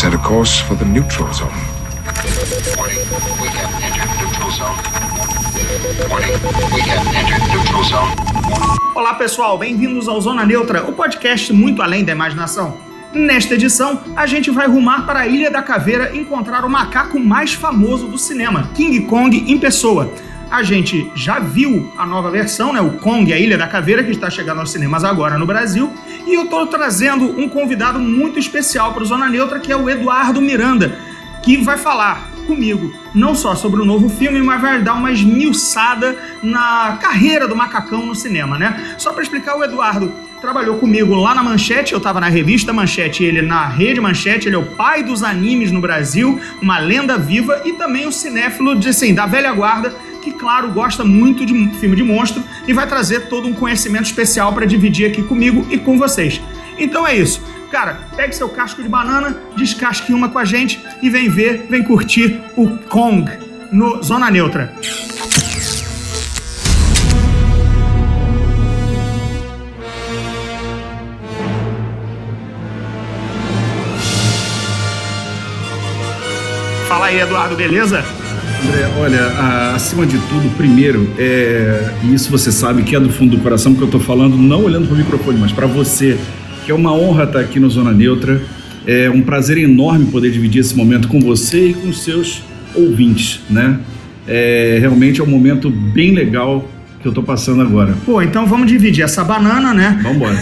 set a course for the neutral zone. Olá pessoal, bem-vindos ao Zona Neutra, o podcast muito além da imaginação. Nesta edição, a gente vai rumar para a Ilha da Caveira encontrar o macaco mais famoso do cinema, King Kong em pessoa. A gente já viu a nova versão, né, o Kong, a Ilha da Caveira, que está chegando aos cinemas agora no Brasil, e eu estou trazendo um convidado muito especial para o Zona Neutra, que é o Eduardo Miranda, que vai falar comigo não só sobre o novo filme, mas vai dar uma esmiuçada na carreira do macacão no cinema, né? Só para explicar, o Eduardo trabalhou comigo lá na Manchete, eu estava na revista Manchete, ele na Rede Manchete, ele é o pai dos animes no Brasil, uma lenda viva e também o cinéfilo de, assim, da velha guarda, que, claro, gosta muito de filme de monstro e vai trazer todo um conhecimento especial para dividir aqui comigo e com vocês. Então é isso. Cara, pegue seu casco de banana, descasque uma com a gente e vem ver, vem curtir o Kong no Zona Neutra. Fala aí, Eduardo, beleza? André, olha, a- acima de tudo, primeiro, é, e isso você sabe que é do fundo do coração que eu tô falando, não olhando pro microfone, mas para você, que é uma honra estar aqui no Zona Neutra. É um prazer enorme poder dividir esse momento com você e com os seus ouvintes, né? É, realmente é um momento bem legal que eu tô passando agora. Pô, então vamos dividir essa banana, né? Vambora.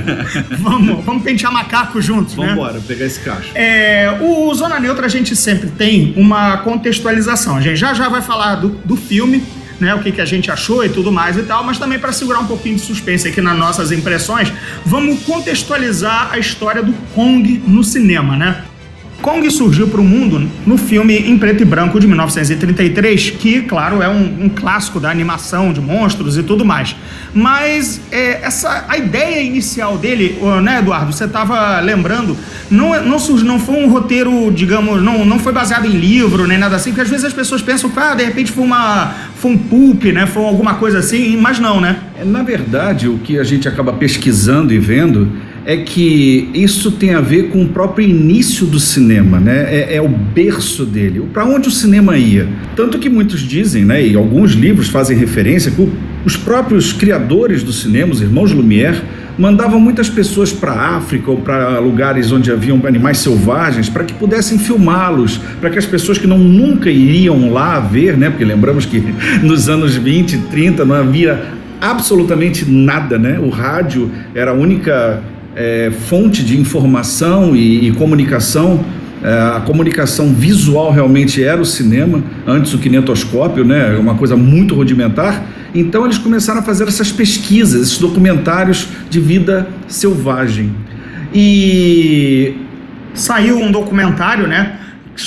Vamos, vamos pentear macaco juntos, né? Vambora, pegar esse cacho. É, o Zona Neutra a gente sempre tem uma contextualização. A gente já já vai falar do, do filme, né? O que, que a gente achou e tudo mais e tal, mas também para segurar um pouquinho de suspense aqui nas nossas impressões, vamos contextualizar a história do Kong no cinema, né? Kong surgiu para o mundo no filme em preto e branco de 1933, que, claro, é um, um clássico da animação de monstros e tudo mais. Mas é, essa, a ideia inicial dele, né, Eduardo? Você estava lembrando, não, é- não, surgiu, não foi um roteiro, digamos, não, não foi baseado em livro nem nada assim, porque às vezes as pessoas pensam que, ah, de repente foi, uma, foi um pulp, né? Foi alguma coisa assim, mas não, né? É, Na verdade, o que a gente acaba pesquisando e vendo é que isso tem a ver com o próprio início do cinema, né? É, é o berço dele, para onde o cinema ia. Tanto que muitos dizem, né, e alguns livros fazem referência, que os próprios criadores do cinema, os irmãos Lumière, mandavam muitas pessoas para a África ou para lugares onde haviam animais selvagens para que pudessem filmá-los, para que as pessoas que não nunca iriam lá ver, né? Porque lembramos que nos anos 20, 30 não havia absolutamente nada, né? O rádio era a única é, fonte de informação e, e comunicação. É, a comunicação visual realmente era o cinema, antes o kinetoscópio, né? Uma coisa muito rudimentar. Então eles começaram a fazer essas pesquisas, esses documentários de vida selvagem. E Saiu um documentário, né?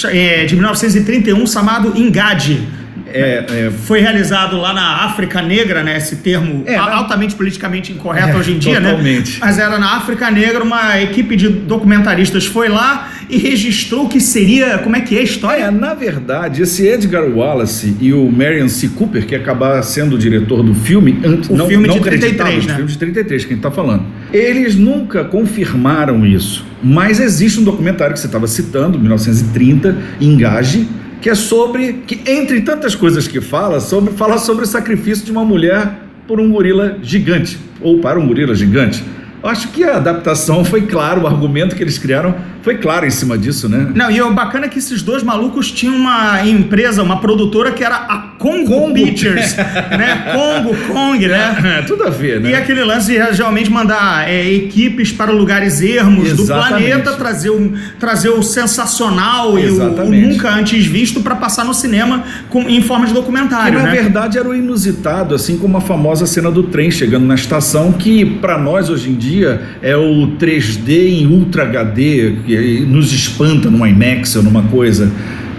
é, De 1931 chamado Engade. É, é, Foi realizado lá na África Negra, né? Esse termo É, altamente politicamente incorreto É, hoje em dia, totalmente. né? Mas era na África Negra, uma equipe de documentaristas foi lá e registrou o que seria. Como é que é a história? É, na verdade, esse Edgar Wallace e o Marion C. Cooper, que acabar sendo o diretor do filme, antes, O não, filme não de 33, acreditávamos, né? O filme de 33, que a gente está falando. Eles nunca confirmaram isso, mas existe um documentário que você estava citando, 1930, Engage, que é sobre, que entre tantas coisas que fala, sobre, fala sobre o sacrifício de uma mulher por um gorila gigante, ou para um gorila gigante. Eu acho que a adaptação foi claro, o argumento que eles criaram foi claro em cima disso, né? Não, e o bacana é que esses dois malucos tinham uma empresa, uma produtora que era a Congo, Congo. Pictures, né? Congo, Kong, né? É, tudo a ver, né? E aquele lance de realmente mandar é, equipes para lugares ermos do Exatamente. planeta, trazer o, trazer o sensacional e o, o Exatamente. nunca antes visto para passar no cinema com, em forma de Que documentário, na né? verdade era o inusitado, assim como a famosa cena do trem chegando na estação, que para nós hoje em dia é o 3D em Ultra HD, que nos espanta numa IMAX ou numa coisa.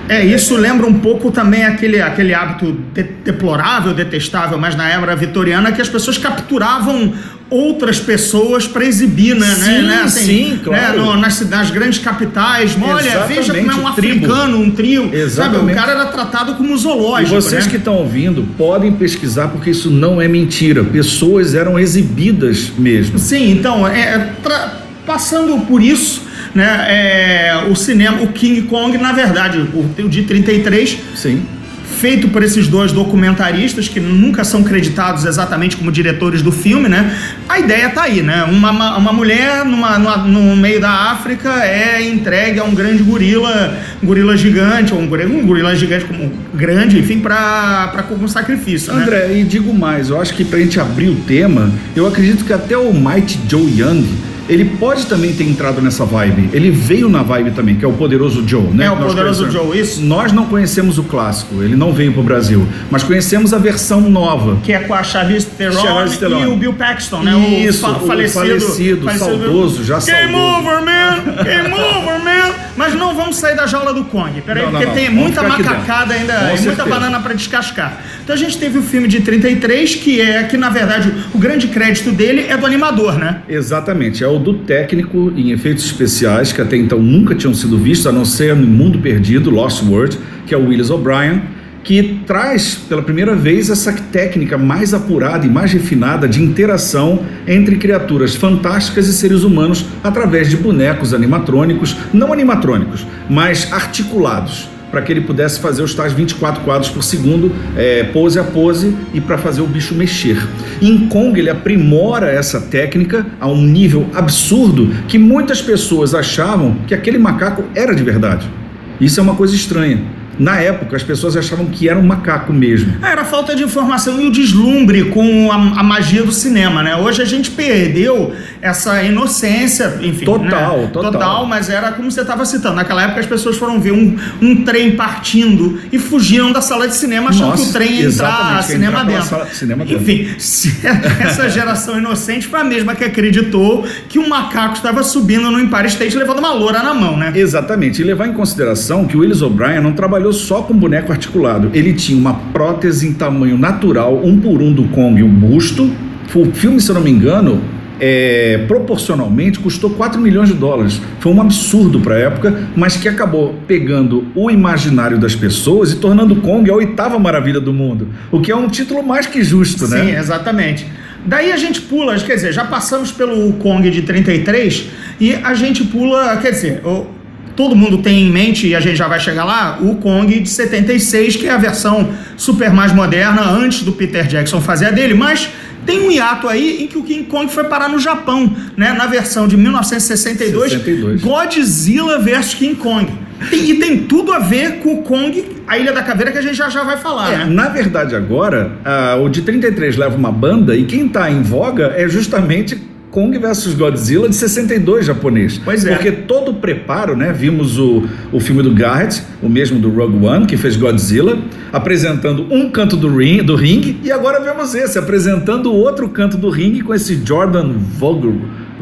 É, isso lembra um pouco também aquele, aquele hábito de- deplorável, detestável, mas na era vitoriana, que as pessoas capturavam outras pessoas para exibir, né? Sim, né, sim, claro. né, no- nas, nas grandes capitais. Olha, veja como é um Exatamente, tribo. africano, um trio. Sabe, o Exatamente. cara era tratado como E zoológico, vocês né? que estão ouvindo podem pesquisar porque isso não é mentira. Pessoas eram exibidas mesmo. Sim, então, é, tra- passando por isso, né? É, o cinema, o King Kong, na verdade, o, o de 33 Sim. feito por esses dois documentaristas que nunca são creditados exatamente como diretores do filme, né? A ideia tá aí, né? Uma, uma, mulher numa, numa- no meio da África é entregue a um grande gorila, um gorila gigante, ou um gorila, um gorila gigante como grande, enfim, para para como sacrifício, né? André, e digo mais, eu acho que pra gente abrir o tema, eu acredito que até o Mighty Joe Young, ele pode também ter entrado nessa vibe. Ele veio na vibe também, que é o Poderoso Joe, né? É, o Poderoso. Joe, isso. Nós não conhecemos o clássico, ele não veio pro Brasil, mas conhecemos a versão nova. Que é com a Charlize Theron, Charlize Theron. e o Bill Paxton, né? Isso, fa- o falecido, saudoso, já Game saudoso. over, man! Game over, man! Mas não vamos sair da jaula do Kong, peraí, Não, porque não. tem muita macacada ainda, Com e muita certeza. banana pra descascar. Então a gente teve o filme de 33, que é que na verdade o grande crédito dele é do animador, né? Exatamente, é o do técnico em efeitos especiais, que até então nunca tinham sido vistos, a não ser no Mundo Perdido, Lost World, que é o Willis O'Brien, que traz pela primeira vez essa técnica mais apurada e mais refinada de interação entre criaturas fantásticas e seres humanos através de bonecos animatrônicos, não animatrônicos, mas articulados para que ele pudesse fazer os tais 24 quadros por segundo, é, pose a pose, e para fazer o bicho mexer. Em Kong, ele aprimora essa técnica a um nível absurdo que muitas pessoas achavam que aquele macaco era de verdade. Isso é uma coisa estranha. Na época, as pessoas achavam que era um macaco mesmo. Ah, Era a falta de informação e o deslumbre com a, a magia do cinema, né? Hoje a gente perdeu essa inocência, enfim. Total, né? total. mas era como você estava citando. Naquela época as pessoas foram ver um, um trem partindo e fugiram da sala de cinema achando Nossa, que o trem ia entrar ia cinema entrar dentro. sala cinema. Enfim, essa geração inocente foi a mesma que acreditou que um macaco estava subindo no Empire State levando uma loura na mão, né? Exatamente, e levar em consideração que o Willis O'Brien não trabalhou só com boneco articulado, ele tinha uma prótese em tamanho natural, um por um do Kong, um busto. O filme, se eu não me engano, é, proporcionalmente custou 4 milhões de dólares. Foi um absurdo para a época, mas que acabou pegando o imaginário das pessoas e tornando o Kong a oitava maravilha do mundo, o que é um título mais que justo, Sim, né? exatamente. Daí a gente pula, quer dizer, já passamos pelo Kong de 33 e a gente pula, quer dizer, o- todo mundo tem em mente, e a gente já vai chegar lá, o Kong de 76, que é a versão super mais moderna, antes do Peter Jackson fazer a dele, mas tem um hiato aí em que o King Kong foi parar no Japão, né? Na versão de 1962, 62. Godzilla vs King Kong. Tem- e tem tudo a ver com o Kong, a Ilha da Caveira, que a gente já, já vai falar, É, né? na verdade, agora, ah, o de 33 leva uma banda e quem tá em voga é justamente Kong vs Godzilla de 62 japonês. Pois é. Porque todo o preparo, né? Vimos o, o filme do Garrett, o mesmo do Rogue One, que fez Godzilla, apresentando um canto do, ring, do ringue, e agora vemos esse, apresentando o outro canto do ringue com esse Jordan Vogel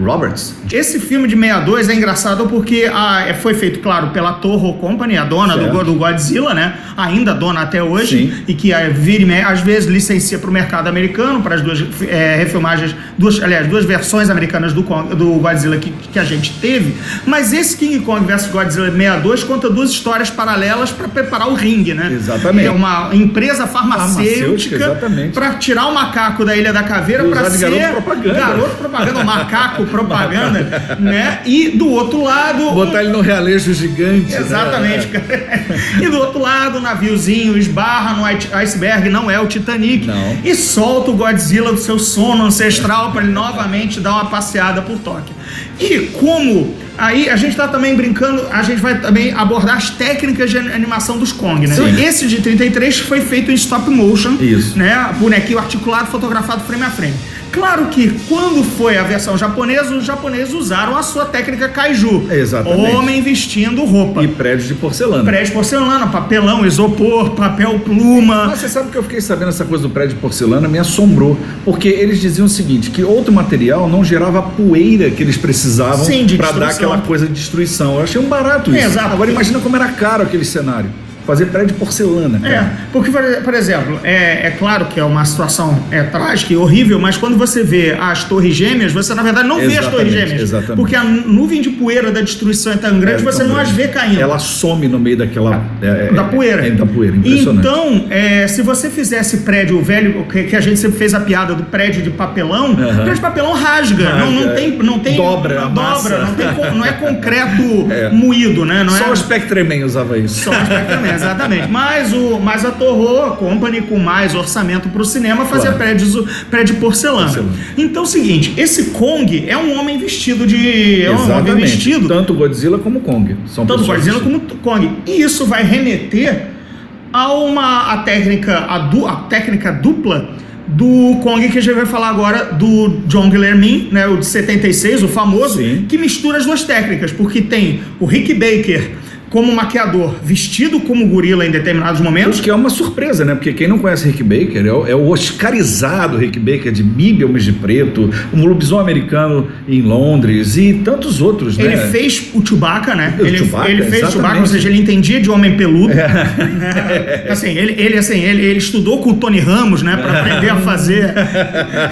Roberts. Esse filme de 62 é engraçado porque ah, é- foi feito, claro, pela Toho Company, a dona do, do Godzilla, né? Ainda dona até hoje, Sim. e que ah, vira me- às vezes licencia para o mercado americano, para as duas eh, refilmagens, duas, aliás, duas versões americanas do, do Godzilla que, que a gente teve. Mas esse King Kong vs Godzilla 62 conta duas histórias paralelas para preparar o ringue, né? Exatamente. É uma empresa Farmacêutica, farmacêutica para tirar o macaco da Ilha da Caveira para ser garoto propaganda. garoto propaganda, o macaco propaganda, né? E do outro lado. Botar ele no realejo gigante. né? Exatamente, cara. E do outro lado, o naviozinho esbarra no ice- iceberg, não é o Titanic, Não. e solta o Godzilla do seu sono ancestral para ele novamente dar uma passeada por Tóquio. E como aí a gente tá também brincando, a gente vai também abordar as técnicas de animação dos Kong, né? Sim. Então, esse de 33 foi feito em stop motion, Isso. né? Bonequinho articulado, fotografado frame a frame. Claro que quando foi a versão japonesa, os japoneses usaram a sua técnica kaiju. Exatamente. Homem vestindo roupa. E prédios de porcelana. Prédio de porcelana, papelão, isopor, papel pluma. Mas você sabe que eu fiquei sabendo essa coisa do prédio de porcelana, me assombrou. Porque eles diziam o seguinte: que outro material não gerava a poeira que eles precisavam para dar aquela coisa de destruição. Eu achei um barato isso. Exato. Agora imagina como era caro aquele cenário. Fazer prédio de porcelana, É, cara. porque, por exemplo, é, é claro que é uma situação é, trágica e horrível, mas quando você vê as torres gêmeas, você na verdade não vê as torres Exatamente, gêmeas. exatamente. Porque a nuvem de poeira da destruição é tão grande, É você não as grande. vê caindo. Ela some no meio daquela. é, é, da poeira. É, da poeira, impressionante. Então, é, se você fizesse prédio o velho, que, que a gente sempre fez a piada do prédio de papelão, o prédio de papelão rasga. Rasga, não, não é. tem, não tem. Dobra a dobra, não, tem não é concreto É. moído, né? Não Só é, o Spectreman usava isso. Só o Spectreman, exatamente. Mas, o, mas a Torro Company, com mais orçamento para o cinema, fazia Claro. prédios, prédio de porcelana. Porcelana. Então é o seguinte: esse Kong é um homem vestido de. É um homem vestido. Tanto Godzilla como Kong. São Tanto Godzilla como Kong. E isso vai remeter a uma a técnica, a, du, a técnica dupla do Kong que a gente vai falar agora do John Guillermin, né, o de 76, o famoso, Sim. que mistura as duas técnicas, porque tem o Rick Baker como maquiador vestido como gorila em determinados momentos. O que é uma surpresa, né? Porque quem não conhece Rick Baker é o, é o oscarizado Rick Baker de Mib Homens de Preto, um lobisomem americano em Londres e tantos outros, né? Ele fez o Chewbacca, né? O ele, Chewbacca, ele fez o Chewbacca, exatamente. ou seja, ele entendia de homem peludo. Né? Assim, ele, ele, assim, ele, ele estudou com o Tony Ramos, né? Pra aprender a fazer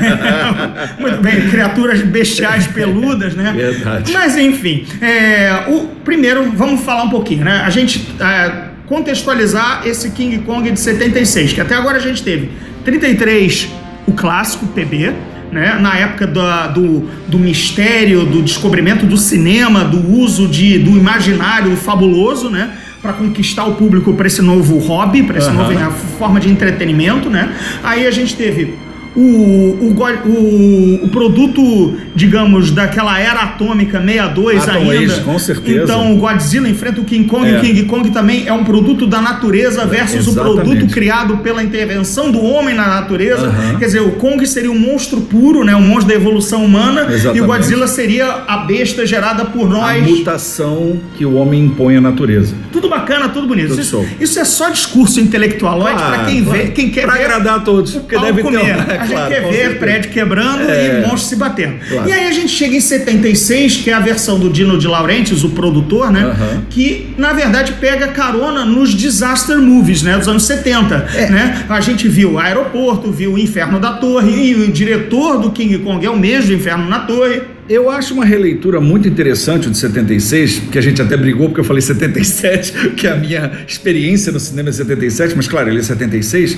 muito bem, criaturas bestiais peludas, né? Verdade. Mas enfim, é, o, primeiro vamos falar um pouquinho, né? A gente é, contextualizar esse King Kong de 76, que até agora a gente teve 33, o clássico PB, né? Na época da- do, do mistério, do descobrimento do cinema, do uso de, do imaginário fabuloso, né? Para conquistar o público para esse novo hobby, para essa Aham. nova é forma de entretenimento, né? Aí a gente teve o, o, o, o produto, digamos, daquela era atômica 62 Atom ainda. Age, com certeza. Então o Godzilla enfrenta o King Kong, É. o King Kong também é um produto da natureza versus o produto criado pela intervenção do homem na natureza. Aham. Quer dizer, o Kong seria um monstro puro, né? Um monstro da evolução humana. E Exatamente. o Godzilla seria a besta gerada por A nós. mutação que o homem impõe à natureza. Tudo bacana, tudo bonito. Tudo isso, isso é só discurso intelectualoide Claro, para quem claro. vê, quem quer Pra ver agradar a todos, porque deve ter comer. A é gente claro, quer ver certeza. prédio quebrando É. e monstros se batendo. Claro. E aí a gente chega em 76, que é a versão do Dino de Laurentiis, o produtor, né? Que na verdade pega carona nos disaster movies, né? Dos anos 70. É. Né? A gente viu o aeroporto, viu o Inferno da Torre, e o diretor do King Kong é o mesmo Inferno na Torre. Eu acho uma releitura muito interessante de 76, que a gente até brigou porque eu falei 77, que a minha experiência no cinema é 77, mas claro, ele é 76,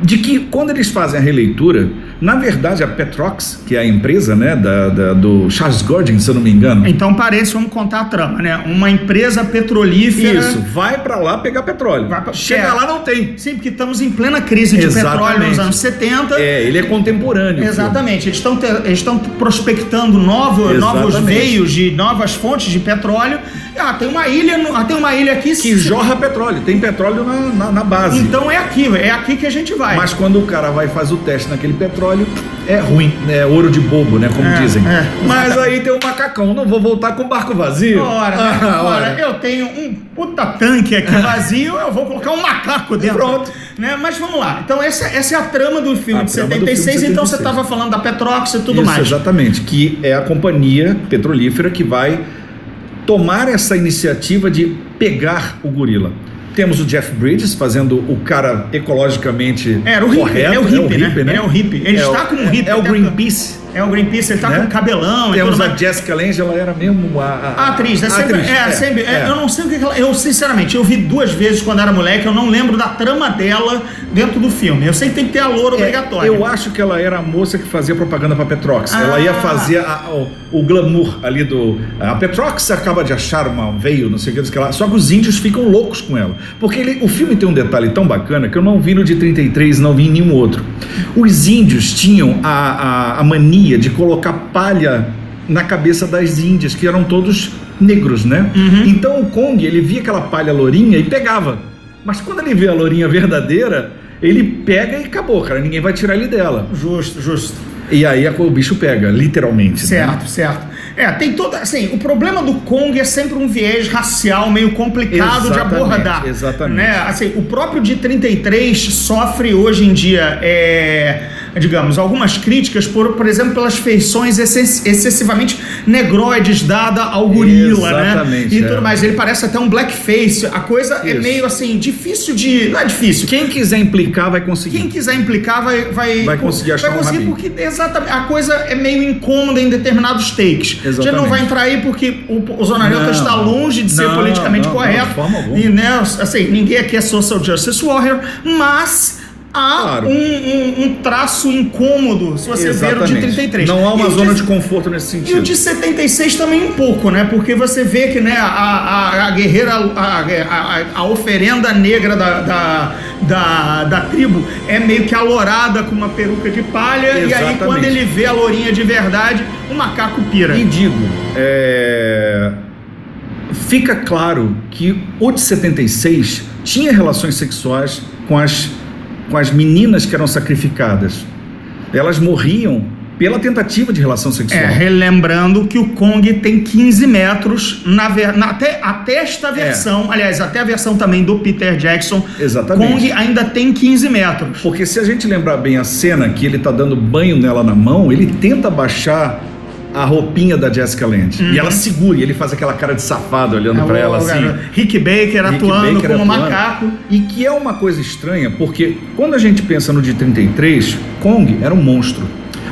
de que quando eles fazem a releitura, na verdade a Petrox, que é a empresa né, da, da- do Charles Gordon, se eu não me engano, Então, parece, vamos contar a trama, né? Uma empresa petrolífera. isso, vai pra lá pegar petróleo. Vai pra- Chega é. lá não tem. Sim, porque estamos em plena crise de Exatamente. petróleo nos anos 70. É, ele é contemporâneo. Exatamente, eles estão te- eles estão prospectando novo, novos veios de novas fontes de petróleo. Ah, tem uma ilha, no- ah, tem uma ilha aqui Que jorra petróleo, tem petróleo na, na, na base. Então é aqui, é aqui que a gente vai. Mas quando o cara vai e faz o teste naquele petróleo, é ruim, é ouro de bobo, né? Como É, dizem. é. Mas aí tem um macacão, não vou voltar com o barco vazio. Ora? Ah, Ora, ora. eu tenho um puta tanque aqui vazio, eu vou colocar um macaco dentro. Pronto. Né? Mas vamos lá. Então, essa, essa é a trama do filme A de trama do 76. filme de Então, você 76. estava falando da Petrox e tudo Isso, mais. exatamente. Que é a companhia petrolífera que vai tomar essa iniciativa de pegar o gorila. Temos o Jeff Bridges fazendo o cara ecologicamente É, era o hippie, correto. é o hippie, né? né? É o hippie. Ele É está o- como hippie. É o até- Greenpeace. É o Greenpeace, ele tá Né? com cabelão Temos a. Jessica Lange, ela era mesmo a, a- A atriz, é a sempre. atriz, é, sempre é, Eu não sei o que, ela. Eu, sinceramente, eu vi duas vezes quando era moleque, eu não lembro da trama dela dentro do filme. Eu sei que tem que ter a loura É, obrigatória. Eu acho que ela era a moça que fazia propaganda pra Petrox. Ah. Ela ia fazer a- o, o glamour ali do. A Petrox acaba de achar uma veio, não sei o que, que lá. Só que os índios ficam loucos com ela. Porque ele- o filme tem um detalhe tão bacana que eu não vi no de 33, não vi em nenhum outro. Os índios tinham a, a, a mania de colocar palha na cabeça das índias, que eram todos negros, né? Uhum. Então o Kong, ele via aquela palha lourinha e pegava. Mas quando ele vê a lourinha verdadeira, ele pega e acabou, cara. Ninguém vai tirar ele dela. Justo, justo. E aí o bicho pega, literalmente. né? Certo, certo. É, tem toda. Assim, o problema do Kong é sempre um viés racial meio complicado de Exatamente, abordar. exatamente. Né? Assim, o próprio de 33 sofre hoje em dia é, digamos, algumas críticas, por, por exemplo, pelas feições excess- excessivamente negroides dada ao gorila, Exatamente, né? E é. tudo mais. Ele parece até um blackface. A coisa é Isso. meio assim, difícil de. Não é difícil. Quem quiser implicar vai conseguir. Quem quiser implicar vai vai, Vai conseguir achar vai um conseguir rabinho. porque exatamente a coisa é meio incômoda em determinados takes. A gente não Exatamente. vai entrar aí porque o, o Zona Neutra Não. está longe de ser Não, politicamente não, não, correto. de forma alguma. E né, assim, ninguém aqui é social justice warrior, mas há Claro. um, um- um traço incômodo se você ver o de 33. Não há uma E zona de- de conforto nesse e o sentido. de 76 também um pouco, né? Porque você vê que né, a, a, a guerreira, a, a, a oferenda negra da, da, da, da tribo é meio que alourada com uma peruca de palha. E aí, Exatamente. quando ele vê a lourinha de verdade, o macaco pira. E digo, é, fica claro que o de 76 tinha relações sexuais com as, com as meninas que eram sacrificadas. Elas morriam pela tentativa de relação sexual. É, relembrando que o Kong tem 15 metros na, ver- na- até, até esta versão, aliás, até a versão também do Peter Jackson, Exatamente. Kong ainda tem 15 metros. Porque se a gente lembrar bem a cena que ele tá dando banho nela na mão, ele tenta baixar a roupinha da Jessica Lange. E ela segura, e ele faz aquela cara de safado olhando pra É ela o- assim. cara, Rick Baker Rick atuando Baker como atuando. macaco. E que é uma coisa estranha, porque quando a gente pensa no de 33, Kong era um monstro.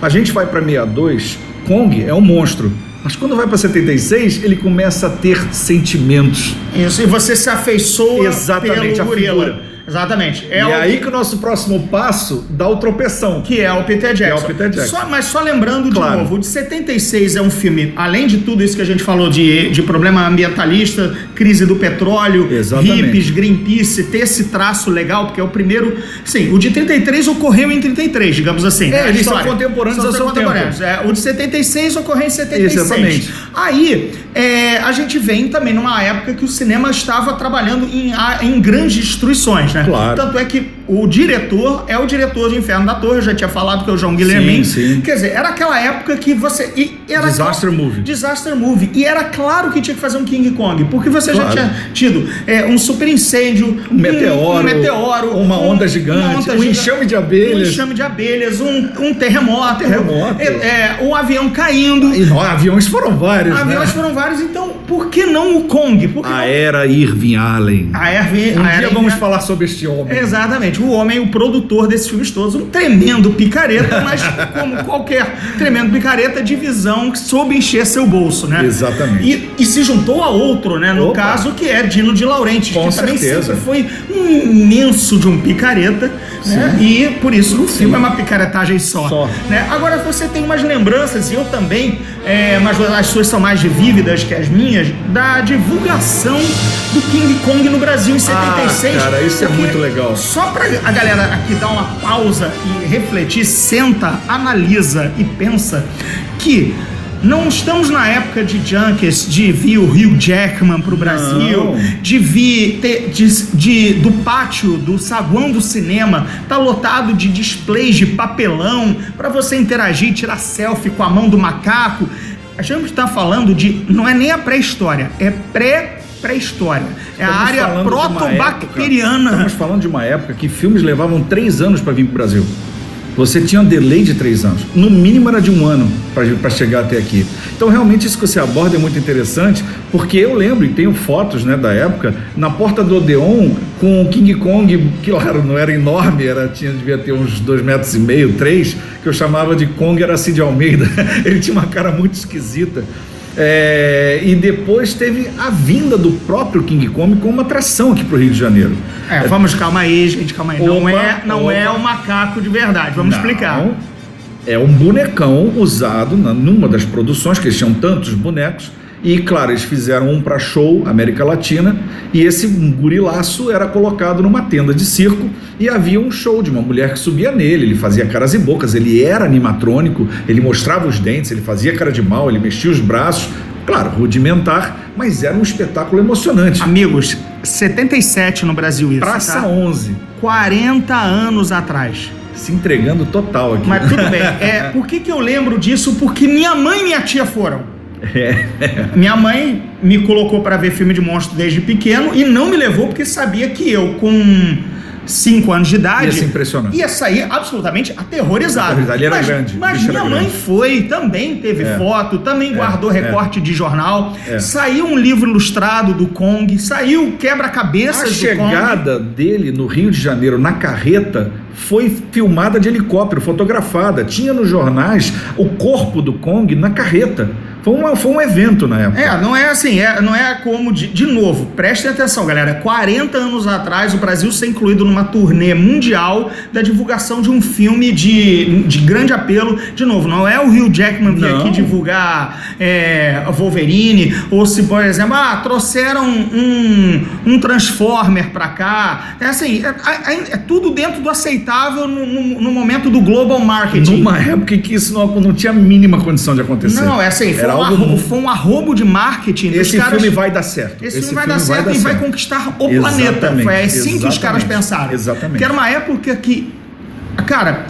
A gente vai pra 62, Kong é um monstro. Mas quando vai pra 76, ele começa a ter sentimentos. Isso, e você se afeiçoa Exatamente, pelo a gorila. figura. Exatamente. É e o, aí que o nosso próximo passo dá o tropeção. que é o Peter Jackson. é o Peter Jackson. Só- mas só lembrando de Claro. novo, o de 76 é um filme, além de tudo isso que a gente falou de, de problema ambientalista, crise do petróleo, Exatamente. hippies, Greenpeace, ter esse traço legal, porque é o primeiro. Sim, o de 33 ocorreu em 33, digamos assim. É, né, eles são contemporâneos ao seu contemporâneos. É, o de 76 ocorreu em 76. Exatamente. Aí, é, a gente vem também numa época que o cinema estava trabalhando em, em grandes destruições, né? Claro. Tanto é que o diretor é o diretor de Inferno da Torre, eu já tinha falado que é o João Guilhermin. Sim, sim. Quer dizer, era aquela época que você. e era Disaster movie. Disaster movie. E era claro que tinha que fazer um King Kong, porque você Claro. já tinha tido é, um super incêndio, Um meteoro, um meteoro uma um- onda gigante, um giga- enxame de um abelhas. enxame de abelhas, um, um terremoto, Terremoto. é, é, um avião caindo. E não, aviões foram vários, Aviões né? foram vários, então por que não o Kong? Por A não- era Irving Allen. a Erwin- Um a dia Erwin- vamos falar sobre este homem. Exatamente, o homem, o produtor desses filmes todos, um tremendo picareta, mas como qualquer tremendo picareta, de visão que soube encher seu bolso, né? Exatamente. E, e se juntou a outro, né? No Opa. caso, que é Dino de Laurentiis, Com que também certeza. sempre foi um imenso de um picareta, né? E por isso o filme é uma picaretagem só. Só. Né? Agora você tem umas lembranças, e eu também, é, mas as suas são mais vívidas que as minhas, da divulgação do King Kong no Brasil em 76. cara, isso é muito legal. Só pra a galera aqui dar uma pausa e refletir, senta, analisa e pensa que não estamos na época de junkies, de vir o Hugh Jackman pro Brasil, Não. de vir de, de- do pátio, do saguão do cinema, tá lotado de displays de papelão para você interagir, tirar selfie com a mão do macaco. A gente está falando de. Não é nem a pré-história, é pré pré-história. É a área protobacteriana. época- Estamos falando de uma época que filmes levavam três anos para vir para o Brasil. Você tinha um delay de três anos. No mínimo era de um ano para chegar até aqui. Então, realmente, isso que você aborda é muito interessante, porque eu lembro, e tenho fotos né, da época, na porta do Odeon, com o King Kong, que, claro, não era enorme, era, tinha, devia ter uns dois metros e meio, três, que eu chamava de Kong era Cid Almeida. Ele tinha uma cara muito esquisita. É, e depois teve a vinda do próprio King Kong como uma atração aqui para o Rio de Janeiro. É, vamos, calma aí, gente, calma aí. não Opa, é, não é o macaco de verdade, vamos Não, explicar. É um bonecão usado na, numa das produções, que eles tinham tantos bonecos. E, claro, eles fizeram um para show América Latina. E esse gurilaço era colocado numa tenda de circo. E havia um show de uma mulher que subia nele. Ele fazia caras e bocas. Ele era animatrônico. Ele mostrava os dentes. Ele fazia cara de mal. Ele mexia os braços. Claro, rudimentar. Mas era um espetáculo emocionante. Amigos, 77 no Brasil isso. Praça tá? 11. 40 anos atrás. Se entregando total aqui. Mas tudo bem. É, por que, que eu lembro disso? Porque minha mãe e minha tia foram. Minha mãe me colocou para ver filme de monstro desde pequeno e não me levou porque sabia que eu, com 5 anos de idade. Ia impressionante. Ia sair absolutamente aterrorizado. Ele era mas, grande, Mas minha era mãe grande. foi, também teve É. foto, também É, guardou é. recorte de jornal. É. Saiu um livro ilustrado do Kong, saiu A quebra-cabeças do Kong. chegada dele no Rio de Janeiro na carreta foi filmada de helicóptero, fotografada. Tinha nos jornais o corpo do Kong na carreta. Foi, uma, foi um evento na época. É, não é assim, é, não é como. De, de novo, prestem atenção, galera. 40 anos atrás, o Brasil ser incluído numa turnê mundial da divulgação de um filme de, de grande apelo. De novo, não é o Hugh Jackman vir aqui divulgar é, Wolverine, ou se, por exemplo, ah, trouxeram um, um Transformer pra cá. É assim, é, é- é tudo dentro do aceitável no, no- no momento do global marketing. Numa época em que isso não, não tinha a mínima condição de acontecer. Não, é assim, foi um, algo foi um arrobo de marketing Esse caras. filme vai dar certo. Esse, filme vai dar certo e vai conquistar o planeta. Exatamente, Foi assim que os caras exatamente, pensaram. exatamente. Que era uma época que, cara,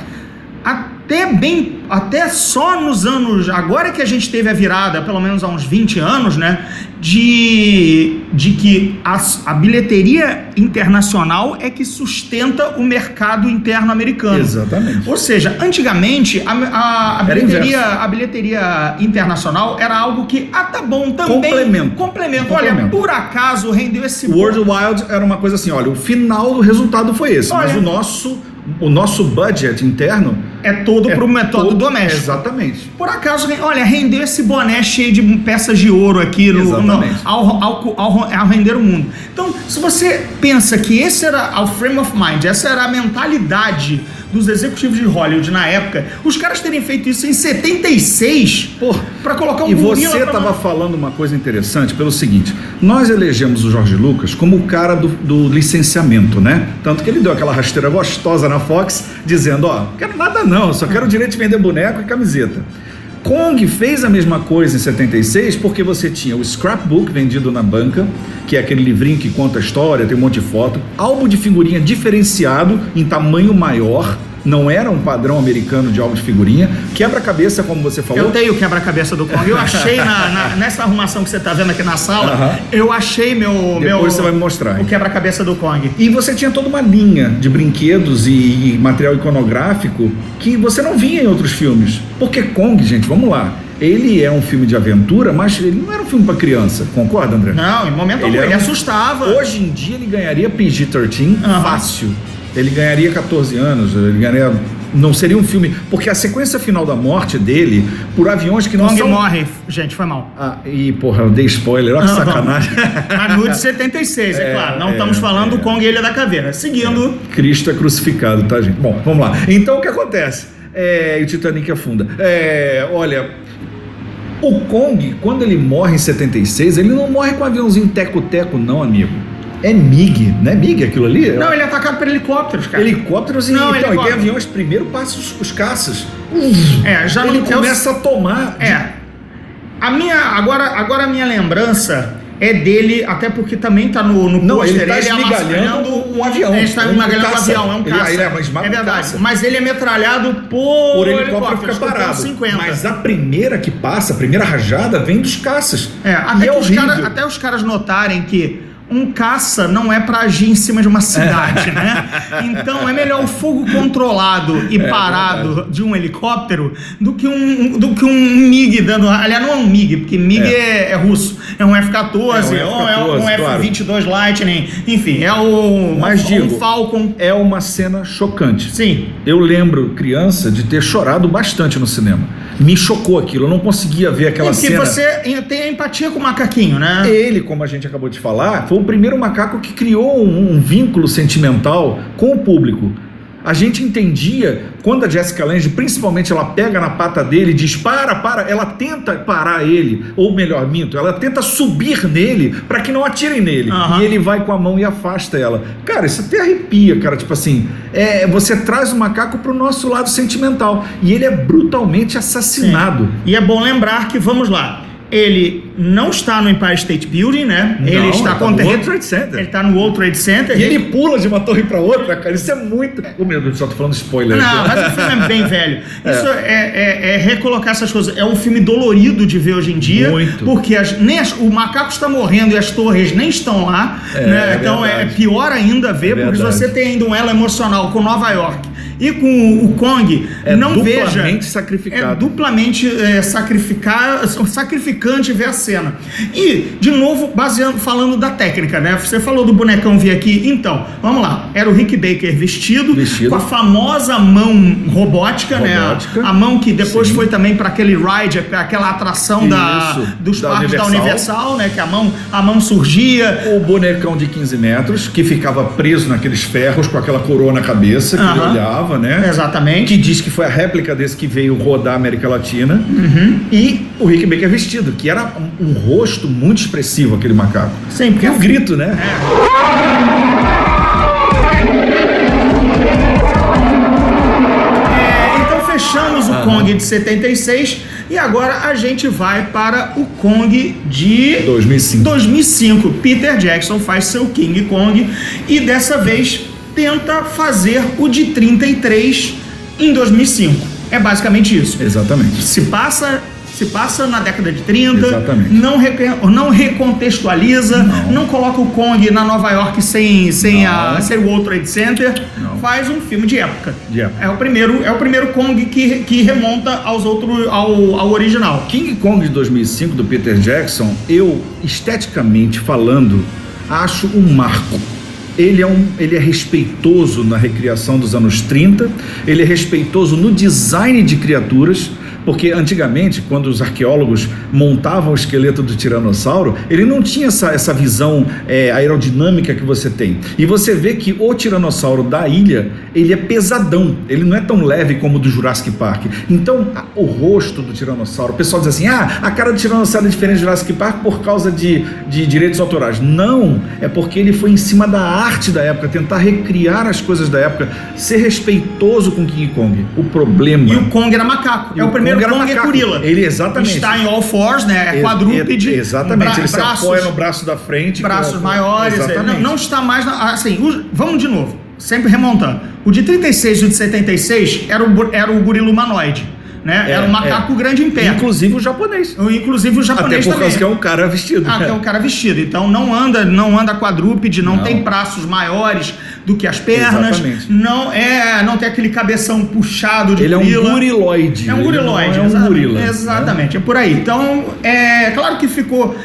até bem, até só nos anos, agora que a gente teve a virada, pelo menos há uns 20 anos, né, de, de que as- a, bilheteria internacional é que sustenta o mercado interno americano. Exatamente. Ou seja, antigamente a, a- a bilheteria, inverso. a bilheteria internacional era algo que, ah, tá bom, também. Complemento. Complemento. Olha, Complemento. por acaso rendeu esse O World Wild era uma coisa assim, olha, o final do resultado foi esse, mas Olha. o nosso, o nosso budget interno É todo é pro método todo- doméstico. Exatamente. Por acaso, olha, rendeu esse boné cheio de peças de ouro aqui no, no- ao, ao, ao, ao render o mundo. Então, se você pensa que esse era o frame of mind, essa era a mentalidade dos executivos de Hollywood na época, os caras terem feito isso em 76 Pô, pra colocar um E você estava ma- falando uma coisa interessante pelo seguinte: nós elegemos o Jorge Lucas como o cara do, do licenciamento, né? Tanto que ele deu aquela rasteira gostosa na Fox, dizendo: Ó, não quero nada não, só quero o direito de vender boneco e camiseta. Kong fez a mesma coisa em 76 porque você tinha o scrapbook vendido na banca, que é aquele livrinho que conta a história, tem um monte de foto, álbum de figurinha diferenciado em tamanho maior, não era um padrão americano de álbum de figurinha, quebra-cabeça, como você falou. Eu tenho o quebra-cabeça do Kong. Eu achei na, na- nessa arrumação que você tá vendo aqui na sala, Aham. eu achei meu. Depois meu, você vai me mostrar, O quebra-cabeça do Kong. E você tinha toda uma linha de brinquedos e material iconográfico que você não via em outros filmes. Porque Kong, gente, vamos lá. Ele é um filme de aventura, mas ele não era um filme para criança. Concorda, André? Não, em momento Ele algum. Ele um- assustava. Hoje em dia ele ganharia PG-13 Aham. fácil. Ele ganharia 14 anos, ele ganharia. Não seria um filme. Porque a sequência final da morte dele, por aviões que não Kong são. morre. Gente, foi mal. Ah, e porra, eu dei spoiler, olha que sacanagem. Mas no de 76, é, É, claro. Não é, estamos falando do é. Kong e Ilha da Caveira. Seguindo. Cristo é crucificado, tá, gente? Bom, vamos lá. Então, o que acontece? É, o Titanic afunda. É, olha, o Kong, quando ele morre em 76, ele não morre com um aviãozinho teco-teco, não, amigo. É MiG, não é MiG aquilo ali? Não, ele é atacado por helicópteros, cara. Helicópteros e, Não, então, e tem helicóptero. aviões, primeiro passa os, os caças. É, já ele não eu- começa a tomar. de- É. A minha, agora, agora a minha lembrança é dele, até porque também tá no, no Não, pôster, ele tá esmigalhando amassando- um avião, Ele está um esmigalhando um caça. avião, é um Ele- caça. ele é, esmaga é um verdade. caça. Mas ele é metralhado por, Por helicóptero fica parado. 50. Mas a primeira que passa, a primeira rajada, vem dos caças. É, até, que os cara- até os caras notarem que um caça não é pra agir em cima de uma cidade, né? Então é melhor o fogo controlado e É parado de um helicóptero do que um, do que um MiG dando. Aliás, não é um MiG, porque MiG é, é russo. É um F-14, É um ou é um F-14, claro. F-22 Lightning. Enfim, é o. Mas um, digo- um Falcon. É uma cena chocante. Sim. Eu lembro, criança, de ter chorado bastante no cinema. Me chocou aquilo, eu não conseguia ver aquela Porque cena. você tem empatia com o macaquinho, né? Ele, como a gente acabou de falar, foi o primeiro macaco que criou um, um vínculo sentimental com o público. A gente entendia quando a Jessica Lange, principalmente, ela pega na pata dele e diz: para, para. Ela tenta parar ele, ou melhor, minto, ela tenta subir nele para que não atirem nele. Aham. E ele vai com a mão e afasta ela. Cara, isso até arrepia, cara. Tipo assim, é, você traz o macaco pro nosso lado sentimental. E ele é brutalmente assassinado. E é bom lembrar que, vamos lá, ele não está no Empire State Building, né? Não, ele está tá com no World Trade Center. Ele está no World Trade Center. E ele pula de uma torre pra outra, cara. Isso é muito. Ô, meu Deus, só tô falando spoiler. Não, mas o filme é bem velho. Isso é, é- é recolocar essas coisas. É um filme dolorido de ver hoje em dia. Muito. Porque as- nem as- o macaco está morrendo e as torres nem estão lá. É, né? é Então é pior ainda ver, É porque você tem ainda um elo emocional com Nova York e com o Kong, É não duplamente veja. sacrificado. É duplamente é, sacrificar, sacrificante ver a cena. E, de novo, baseando, falando da técnica, né? Você falou do bonecão vir aqui. Então, vamos lá. Era o Rick Baker vestido, Vestido. com a famosa mão robótica, né? Robótica. A, a mão que depois Sim. foi também para aquele ride, aquela atração da, dos da parques da Universal. Universal, né? Que a mão, a mão surgia. O bonecão de 15 metros, que ficava preso naqueles ferros com aquela coroa na cabeça, que ele Aham. Né? Exatamente. Que diz que foi a réplica desse que veio rodar a América Latina. Uhum. E o Rick Baker vestido, que era um, um rosto muito expressivo, aquele macaco. Sim, porque E o grito, né? É, então fechamos o Kong de 76 e agora a gente vai para o Kong de 2005. 2005. Peter Jackson faz seu King Kong e dessa vez tenta fazer o de 33 em 2005. É basicamente isso. Exatamente. Se passa se passa na década de 30, Exatamente. não, re- não recontextualiza, não. Não. coloca o Kong na Nova York sem, sem, a, sem o World Trade Center, Não. faz um filme de época. De época. É o primeiro, é o primeiro Kong que, que remonta aos outros, ao, ao original. King Kong de 2005 do Peter Jackson, eu esteticamente falando, acho um marco. Ele é, um, ele é respeitoso na recriação dos anos 30, ele é respeitoso no design de criaturas, porque antigamente, quando os arqueólogos montavam o esqueleto do tiranossauro, ele não tinha essa, essa visão é, aerodinâmica que você tem. E você vê que o tiranossauro da ilha, ele é pesadão, ele não é tão leve como o do Jurassic Park. Então, a- o rosto do tiranossauro, o pessoal diz assim: ah, a cara do tiranossauro é diferente do Jurassic Park por causa de, de direitos autorais. Não, é porque ele foi em cima da arte da época, tentar recriar as coisas da época, ser respeitoso com King Kong. O problema. E o Kong era macaco. É o, o primeiro era Kong é macaco. gorila. Ele, exatamente. Está em all fours, né? É quadrúpede. ex- Exatamente, bra- ele se braços- apoia no braço da frente. braços maiores. é, Exatamente. não, não está mais. Na, assim, o- vamos de novo, sempre remontando. O de 36 e o de 76 era o, era o gorila humanoide. Né? É, era um macaco é. grande em pé. Inclusive o japonês. Inclusive o Até japonês por também. causa que é um cara vestido. Ah, que é um cara vestido. Então não anda, não anda quadrúpede, não, Não. tem braços maiores do que as pernas. Exatamente. Não é, não tem aquele cabeção puxado de Ele é um gorila. goriloide. É um não É um exatamente. gorila. né? Exatamente, é por aí. Então, é claro que ficou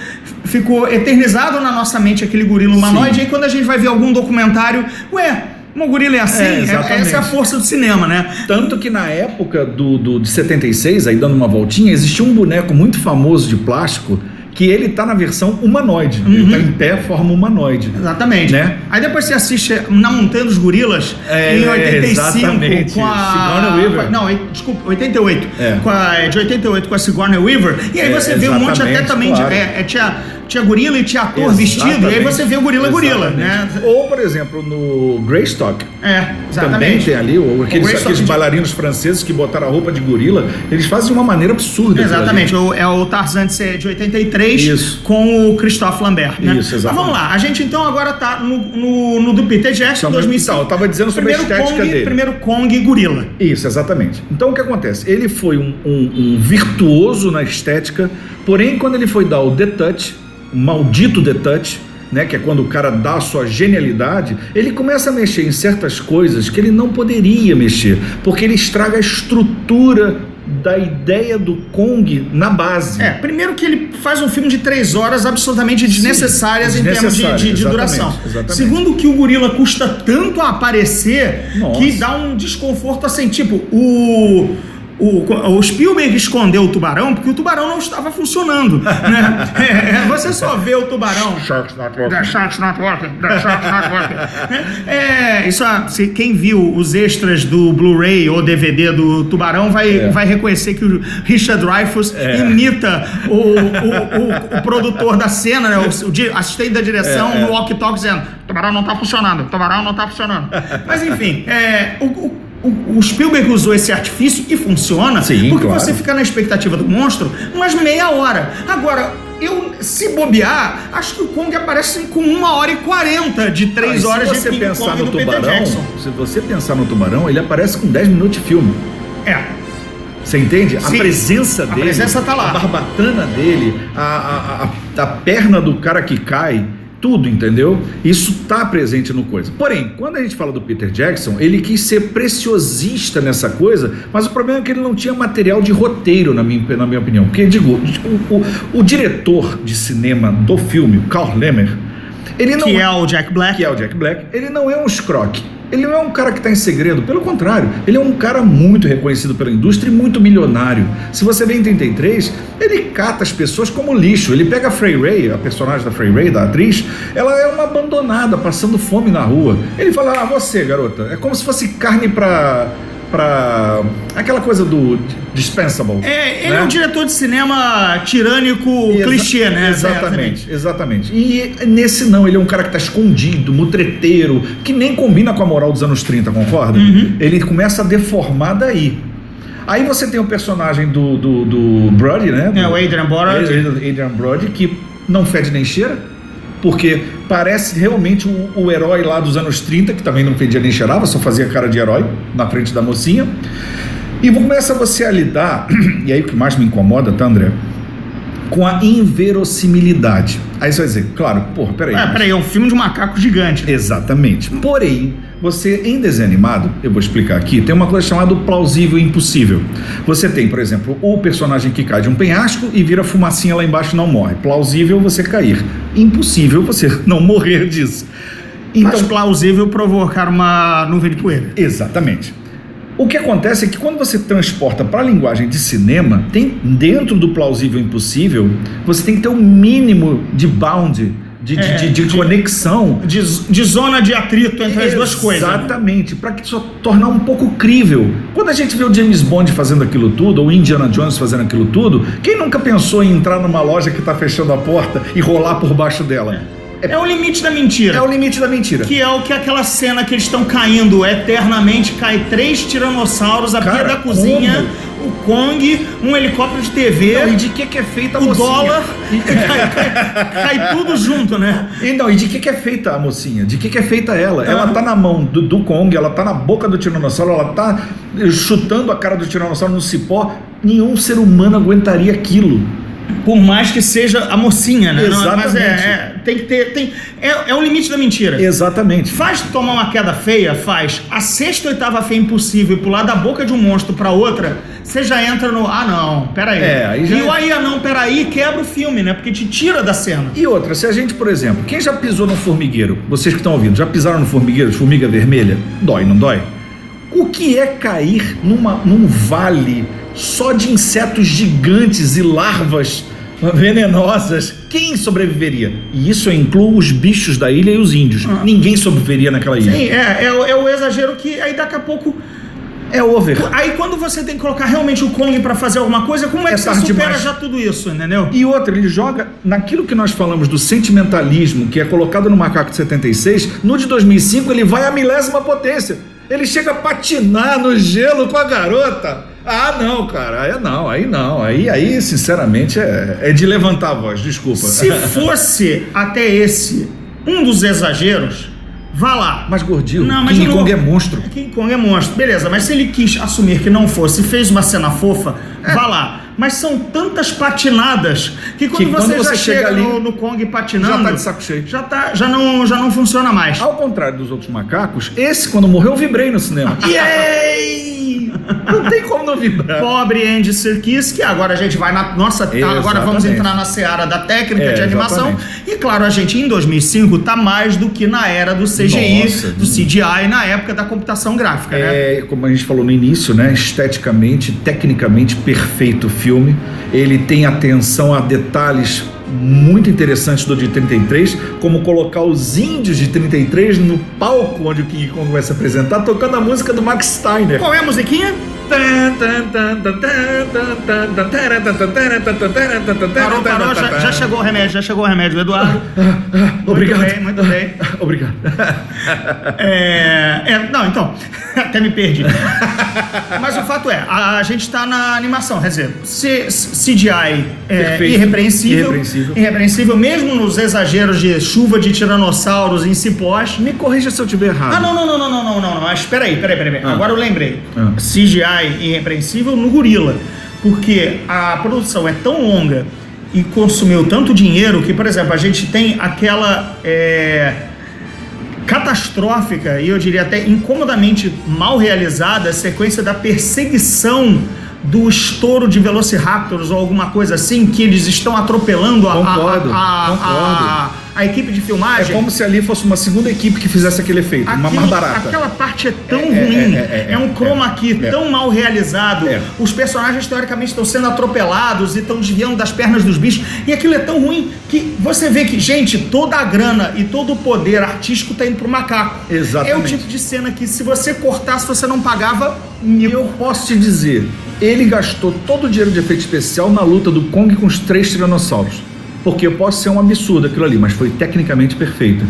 ficou eternizado na nossa mente aquele gorila humanoide. Sim. E aí quando a gente vai ver algum documentário, ué, um gorila é assim? É, É, essa é a força do cinema, né? Tanto que na época do, do, de 76, aí dando uma voltinha, existia um boneco muito famoso de plástico que ele tá na versão humanoide. Uhum. Ele tá em pé, forma humanoide. Exatamente. Né? Aí depois você assiste Na Montanha dos Gorilas É, em 85 exatamente. com a. Sigourney Weaver. com Não, desculpa, 88. É. Com a, de 88 com a Sigourney Weaver. E aí É, você vê um monte até também. de- claro. é, é, tinha, tinha gorila e tinha ator vestido. E aí Exatamente. você vê o gorila gorila, né? Exatamente. Ou, por exemplo, no Greystock. É, Também exatamente. tem ali o- aqueles, aqueles de- bailarinos franceses que botaram a roupa de gorila. Eles fazem de uma maneira absurda. Exatamente, o- é o Tarzan de ser de 83 Isso. com o Christophe Lambert, né? Isso, exatamente. Mas vamos lá, a gente então agora tá no, no, no do Peter Jackson, Então, 2005. então, eu tava dizendo sobre a primeiro estética Kong, dele. Primeiro Kong gorila. Isso, exatamente. Então o que acontece? Ele foi um, um- um virtuoso na estética, porém, quando ele foi dar o The Touch, maldito The Touch, né, que é quando o cara dá a sua genialidade, ele começa a mexer em certas coisas que ele não poderia mexer, porque ele estraga a estrutura da ideia do Kong na base. É, primeiro que ele faz um filme de três horas absolutamente desnecessárias em termos de, de- de exatamente, duração. exatamente. Segundo que o gorila custa tanto a aparecer Nossa. que dá um desconforto assim, tipo, o. O, o Spielberg escondeu o tubarão porque o tubarão não estava funcionando. Né? É, é, você só vê o tubarão. Sharks not The working. Shark's Not Working. The Shark's Not Working. É, isso, ah, se quem viu os extras do Blu-ray ou DVD do Tubarão vai, É. vai reconhecer que o Richard Dreyfuss imita o, o, o- o produtor da cena, né, o, assistente da direção, É, é. no walkie-talkie dizendo: Tubarão não tá funcionando, Tubarão não tá funcionando. Mas enfim, é, o, o- Spielberg usou esse artifício e funciona, Sim, porque claro. você fica na expectativa do monstro umas meia hora. Agora, eu, se bobear, acho que o Kong aparece com uma hora e quarenta de três Ah, horas se de você King pensar Kong no tubarão, se você pensar no tubarão, ele aparece com 10 minutos de filme. É. Você entende? A Sim. presença A dele. presença tá lá. A barbatana dele, a, a, a, a perna do cara que cai, tudo, entendeu? Isso tá presente no coisa. Porém, quando a gente fala do Peter Jackson, ele quis ser preciosista nessa coisa, mas o problema é que ele não tinha material de roteiro, na minha, na minha opinião. Porque, digo, o, o, o diretor de cinema do filme, o Carl Lemmer, ele não Que é o Jack Black. que é o Jack Black, ele não é um escroque. Ele não é um cara que está em segredo, pelo contrário, ele é um cara muito reconhecido pela indústria e muito milionário. Se você vê em 33, ele cata as pessoas como lixo. Ele pega a Frey Ray, a personagem da Frey Ray, da atriz, ela é uma abandonada, passando fome na rua. Ele fala: Ah, você, garota, é como se fosse carne pra. Pra. aquela coisa do dispensable. É, ele né? é um diretor de cinema tirânico Exa- clichê, né? Exatamente, exatamente. E nesse não, ele é um cara que tá escondido, mutreteiro, que nem combina com a moral dos anos 30, concorda? Uhum. Ele começa a deformar daí. Aí você tem o personagem do, do, do Brody, né? É, o Adrian Brody. Adrian Brody, que não fede nem cheira, porque parece realmente o, o herói lá dos anos 30, que também não fedia nem cheirava, só fazia cara de herói na frente da mocinha. E começa você a lidar, e aí o que mais me incomoda, tá, André? Com a inverossimilidade. Aí você vai dizer, claro, porra, peraí. É, mas- peraí, é um filme de macaco gigante. Exatamente. Porém, você em desenho animado, eu vou explicar aqui, tem uma coisa chamada plausível e impossível. Você tem, por exemplo, o personagem que cai de um penhasco e vira fumacinha lá embaixo e não morre. Plausível você cair. Impossível você não morrer disso. Mas Então, plausível provocar uma nuvem de poeira. Exatamente. O que acontece é que quando você transporta para a linguagem de cinema, tem dentro do plausível e impossível, você tem que ter um mínimo de bound, de, de- É, de- de conexão De, zona de atrito entre as duas coisas. né? Exatamente, para que isso tornar um pouco crível. Quando a gente vê o James Bond fazendo aquilo tudo, ou o Indiana Jones fazendo aquilo tudo, quem nunca pensou em entrar numa loja que está fechando a porta e rolar por baixo dela? É o limite da mentira. É o limite da mentira. Que é o que aquela cena que eles estão caindo eternamente, cai três tiranossauros, a pia da cozinha, o Kong, um helicóptero de TV, Não, e de que, que é feita a o mocinha? dólar, cai, cai- cai tudo junto, né? E não, e de que, que é feita a mocinha? De que, que é feita ela? Ah. Ela tá na mão do, do Kong, ela tá na boca do Tiranossauro, ela tá chutando a cara do Tiranossauro no cipó. Nenhum ser humano aguentaria aquilo. Por mais que seja a mocinha, né? Não, Mas é, Exatamente. é, tem que ter. Tem, é, é o limite da mentira. Exatamente. Faz tomar uma queda feia? Faz. A sexta ou oitava feia impossível e pular da boca de um monstro pra outra, você já entra no. Ah, não, peraí. É, aí já- E o aí, ah, não, peraí, quebra o filme, né? Porque te tira da cena. E outra, se a gente, por exemplo, quem já pisou no formigueiro? Vocês que estão ouvindo, já pisaram no formigueiro de formiga vermelha? Dói, não dói? O que é cair numa, num vale só de insetos gigantes e larvas venenosas? Quem sobreviveria? E isso eu incluo os bichos da ilha e os índios. Ninguém sobreviveria naquela ilha. Sim, é, é, o- é o exagero que aí daqui a pouco. É over. Aí quando você tem que colocar realmente o Kong pra fazer alguma coisa, como é, É que você supera demais. já tudo isso, entendeu? E outra, ele joga naquilo que nós falamos do sentimentalismo, que é colocado no Macaco de 76, no de 2005 ele vai à milésima potência. Ele chega a patinar no gelo com a garota. Ah, não, cara, aí não, aí não. Aí, aí sinceramente, é, é de levantar a voz, desculpa. Se fosse até esse um dos exageros, vá lá. Mas gordinho, Não, mas King eu não- Kong é monstro. King Kong é monstro. Beleza, mas se ele quis assumir que não fosse e fez uma cena fofa, vá lá. Mas são tantas patinadas que quando. Que você, já chega chega ali, no, no Kong patinando. já tá de saco cheio. Já, tá, já, não, já não funciona mais. Ao contrário dos outros macacos, esse, quando morreu, eu vibrei no cinema. Yay! Não tem como não vibrar. Pobre Andy Serkis, que agora a gente vai na nossa. Agora vamos entrar na seara da técnica É, de animação. exatamente. E claro, a gente em 2005 tá mais do que na era do CGI, Nossa, do CGI, na época da computação gráfica, né? É, como a gente falou no início, né? Esteticamente, tecnicamente perfeito o filme. Ele tem atenção a detalhes muito interessantes do de 33, como colocar os índios de 33 no palco onde o King Kong vai se apresentar, tocando a música do Max Steiner. Qual é a musiquinha? Parou, parou, já, já chegou o remédio, já chegou o remédio do Eduardo. Ah, ah, ah, obrigado. Muito bem, muito bem. Obrigado. É, é, não, então, até me perdi. Mas o fato é, a gente está na animação, quer dizer, CGI é, irrepreensível, irrepreensível, irrepreensível, mesmo nos exageros de chuva de tiranossauros em cipós. Me corrija se eu tiver errado. Ah, não, não, não, não, não, não, não, mas peraí, peraí, peraí. peraí. Ah. Agora eu lembrei. Ah. CGI irrepreensível no gorila. Porque a produção é tão longa e consumiu tanto dinheiro que, por exemplo, a gente tem aquela. é, catastrófica e eu diria até incomodamente mal realizada sequência da perseguição do estouro de Velociraptors ou alguma coisa assim que eles estão atropelando a, a- Concordo, a, a- concordo. a- a equipe de É filmagem. como se ali fosse uma segunda equipe que fizesse aquele efeito, uma mais barata. Aquela parte é tão É, é, ruim, é, é, é, um chroma é, key é. tão mal realizado. É. Os personagens, teoricamente, estão sendo atropelados e estão desviando das pernas dos bichos. E aquilo é tão ruim que você vê que, gente, toda a grana e todo o poder artístico está indo pro macaco. Exatamente. É o tipo de cena que, se você cortasse, você não pagava E eu posso te dizer, ele gastou todo o dinheiro de efeito especial na luta do Kong com os três tiranossauros. Porque pode ser um absurdo aquilo ali, mas foi tecnicamente perfeito.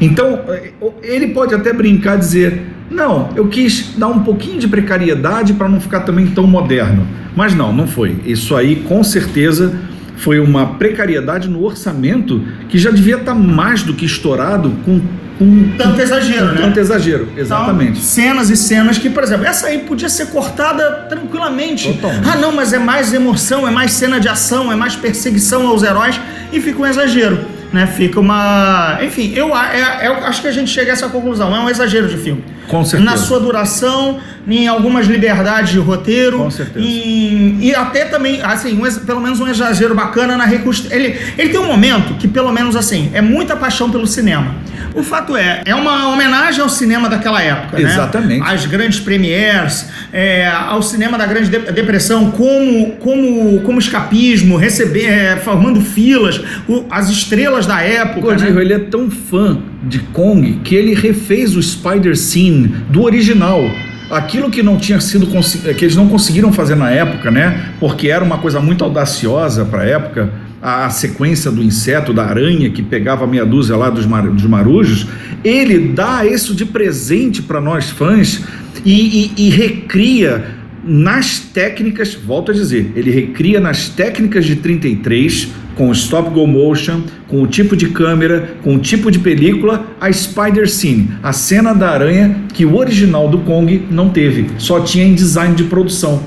Então, eh, ele pode até brincar dizer: não, eu quis dar um pouquinho de precariedade para não ficar também tão moderno. Mas não, não foi. Isso aí, com certeza, foi uma precariedade no orçamento que já devia estar mais do que estourado com, com Tanto exagero, com né? Tanto exagero, exatamente. Então, cenas e cenas que, por exemplo, essa aí podia ser cortada tranquilamente. Totalmente. Ah, não, mas é mais emoção, é mais cena de ação, é mais perseguição aos heróis e fica um exagero. Né? Fica uma. Enfim, eu, é- eu acho que a gente chega a essa conclusão. É um exagero de filme. Com certeza. Na sua duração, em algumas liberdades de roteiro. Com certeza. em- e até também, assim, um pelo menos um exagero bacana na reconstrução. Ele, ele tem um momento que, pelo menos assim, é muita paixão pelo cinema. O fato é, é uma homenagem ao cinema daquela época, né? Exatamente. As grandes premières, é, ao cinema da Grande De- Depressão como, como, como escapismo, receber, é, formando filas, o- as estrelas da época. Godinho, né? ele é tão fã de Kong que ele refez o Spider Scene do original. Aquilo que não tinha sido consi- que eles não conseguiram fazer na época, né? Porque era uma coisa muito audaciosa para a época, a, a sequência do inseto, da aranha que pegava meia dúzia lá dos, mar, dos marujos. Ele dá isso de presente para nós fãs e, e- e recria nas técnicas, volto a dizer, ele recria nas técnicas de 33, com stop go motion, com o tipo de câmera, com o tipo de película, a Spider Scene, a cena da aranha que o original do Kong não teve, só tinha em design de produção.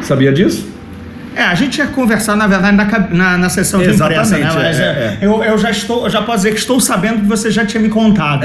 Sabia disso? É, a gente ia conversar, na verdade, na, na, na sessão de imprensa, né? Mas é, é, é. Eu, eu já estou, eu já posso dizer que estou sabendo que você já tinha me contado.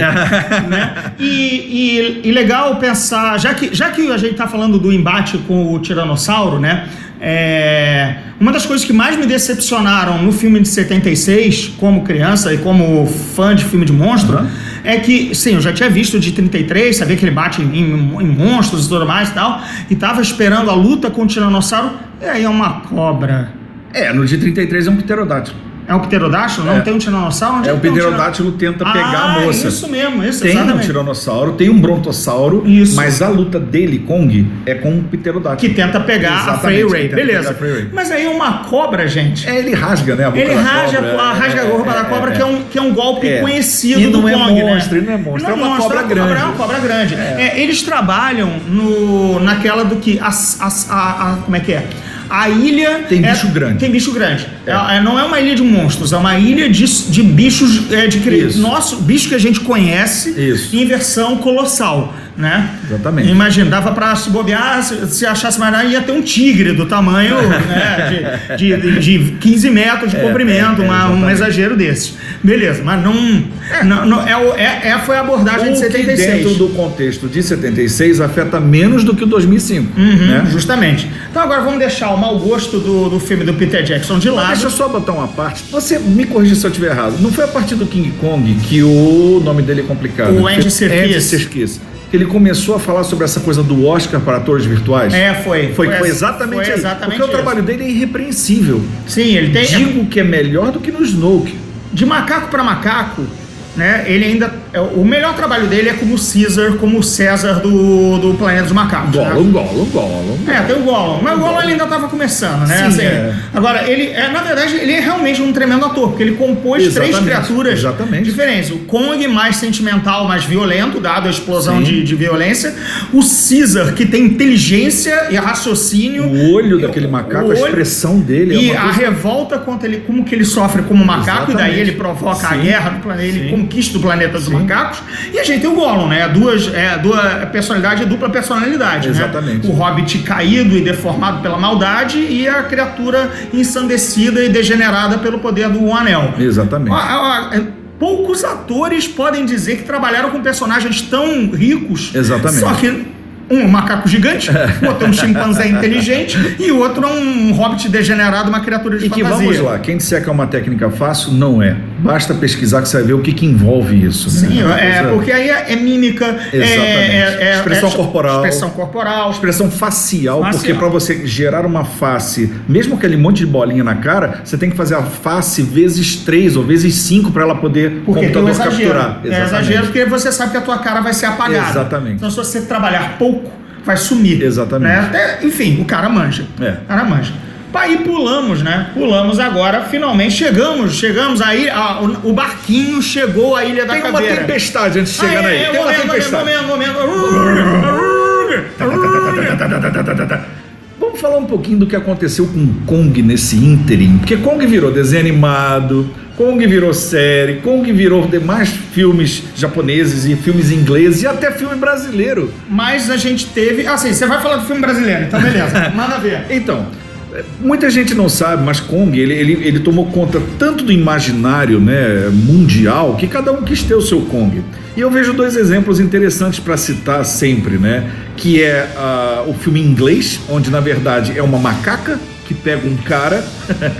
né? e, e, e legal pensar, já que, já que a gente está falando do embate com o Tiranossauro, né? É, uma das coisas que mais me decepcionaram no filme de 76, como criança e como fã de filme de monstro, Aham. é que, sim, eu já tinha visto de 33, sabia que ele bate em, em monstros e tudo mais e tal, e tava esperando a luta com o Tiranossauro, e aí é uma cobra. É, no de 33 é um pterodátilo. É um pterodáctilo? Não É. tem um tiranossauro? Onde É, o um tira- pterodátilo tenta Ah, pegar a moça. isso mesmo, isso, Tem um exatamente. tiranossauro, tem um brontossauro, Isso. mas a luta dele, Kong, é com um pterodátilo. Que tenta pegar a Exatamente, Frey Ray, beleza. a Frey Ray. Mas aí uma cobra, gente. É, ele rasga, né? A boca Ele da rasga, cobra. a, rasga a roupa É, da é, cobra, é. Que, é um, que é um golpe É. conhecido E não do é Kong, monstro, né? não é monstro, é Não uma cobra é uma grande. É uma cobra grande. É, eles trabalham no, naquela do que. a, a- como é que é? A ilha. Tem é- bicho grande. Tem bicho grande. É. É, é, não é uma ilha de monstros, é uma ilha de, de bichos. É, de cri- Isso. Nosso, bicho que a gente conhece Isso. em versão colossal. Né? Exatamente. Imagina, dava pra se bobear, se, se achasse mais nada, ia ter um tigre do tamanho né, de, de, de 15 metros de É, comprimento, é, é, uma- um exagero desses. Beleza, mas não. não, não- é, é, é- foi a abordagem de O que 76. dentro do contexto de 76 afeta menos do que o 2005, Uhum, né? Justamente. Então agora vamos deixar o mau gosto do, do filme do Peter Jackson de Mas lado. Deixa eu só botar uma parte. Você me corrija se eu estiver errado. Não foi a partir do King Kong que o nome dele é complicado. O Andy Serkis. Andy Serkis. Que ele começou a falar sobre essa coisa do Oscar para atores virtuais. É, foi. Foi, foi exatamente foi exatamente Porque o isso. trabalho dele é irrepreensível. Sim, ele tem. Digo que é melhor do que no Snoke. De macaco pra macaco, né? Ele ainda. É, O melhor trabalho dele é como Caesar, como César do, do Planeta dos Macacos. né? Gollum, Gollum, Gollum. É, tem o Gollum. Mas o Gollum ele ainda estava começando, né? Sim, é. Agora, ele, é, na verdade, ele é realmente um tremendo ator, porque ele compôs três Exatamente, criaturas exatamente. diferentes. O Kong mais sentimental, mais violento, dado a explosão de, de violência. O Caesar, que tem inteligência e raciocínio. O olho daquele macaco, O a olho- expressão dele E é a coisa... revolta contra ele, como que ele sofre como macaco, e daí Exatamente. ele provoca a Sim. guerra do planeta, ele Sim. conquista o planeta dos Sim. Macacos. E a gente tem o Gollum, né? Duas, é, duas personalidade e dupla personalidade. né? Exatamente. O hobbit caído e deformado pela maldade e a criatura ensandecida e degenerada pelo poder do anel. Exatamente. Ó, ó, é, Poucos atores podem dizer que trabalharam com personagens tão ricos. Exatamente. Só que um é um macaco gigante, o outro é um chimpanzé inteligente e o outro é um hobbit degenerado, uma criatura de E que fantasia. vamos lá, quem disser que é uma técnica fácil, não é. Basta pesquisar que você vai ver o que, que envolve isso. Sim, né? é, Coisa- porque aí é, é mímica, é- é, é- Expressão é- corporal. expressão corporal, Expressão facial, Facial. porque para você gerar uma face, mesmo aquele monte de bolinha na cara, você tem que fazer a face vezes três ou vezes cinco para ela poder Porque computador exagero. capturar. É exagero porque você sabe que a tua cara vai ser apagada. Exatamente. Então, se você trabalhar pouco, vai sumir. Exatamente. Né? Até- enfim, o cara manja. É. O cara manja. Aí pulamos, né? Pulamos agora, finalmente chegamos. Chegamos aí, a- o, o barquinho chegou à Ilha da Tem uma Caveira. tempestade antes de Ah, chegar é, aí. é, Tem uma momento, tempestade. momento, momento. Vamos falar um pouquinho do que aconteceu com Kong nesse ínterim. Porque Kong virou desenho animado, Kong virou série, Kong virou demais filmes japoneses e filmes ingleses e até filme brasileiro. Mas a gente teve. Assim, você vai falar do filme brasileiro, então beleza. Manda ver. Então, muita gente não sabe, mas Kong ele, ele, ele tomou conta tanto do imaginário né, mundial que cada um quis ter o seu Kong. E eu vejo dois exemplos interessantes para citar sempre, né? Que é ah, o filme inglês, onde na verdade é uma macaca que pega um cara,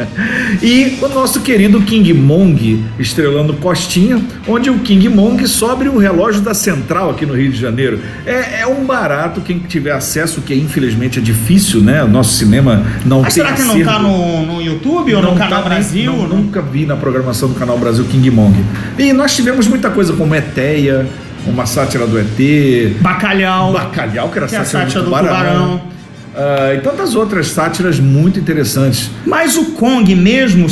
e o nosso querido King Mong estrelando Costinha, onde o King Mong sobe o relógio da Central aqui no Rio de Janeiro. É, é um barato, quem tiver acesso, que infelizmente é difícil, né? O nosso cinema não Mas tem será que não acervo. tá no, no YouTube ou no Não Canal tá, Brasil? não- Não- nunca vi na programação do Canal Brasil King Mong. E nós tivemos muita coisa como Eteia, uma sátira do ET, Bacalhau. Bacalhau, que era Que é a sátira, sátira do do Tubarão. Tubarão. Ah, e tantas outras sátiras muito interessantes. Mas o Kong mesmo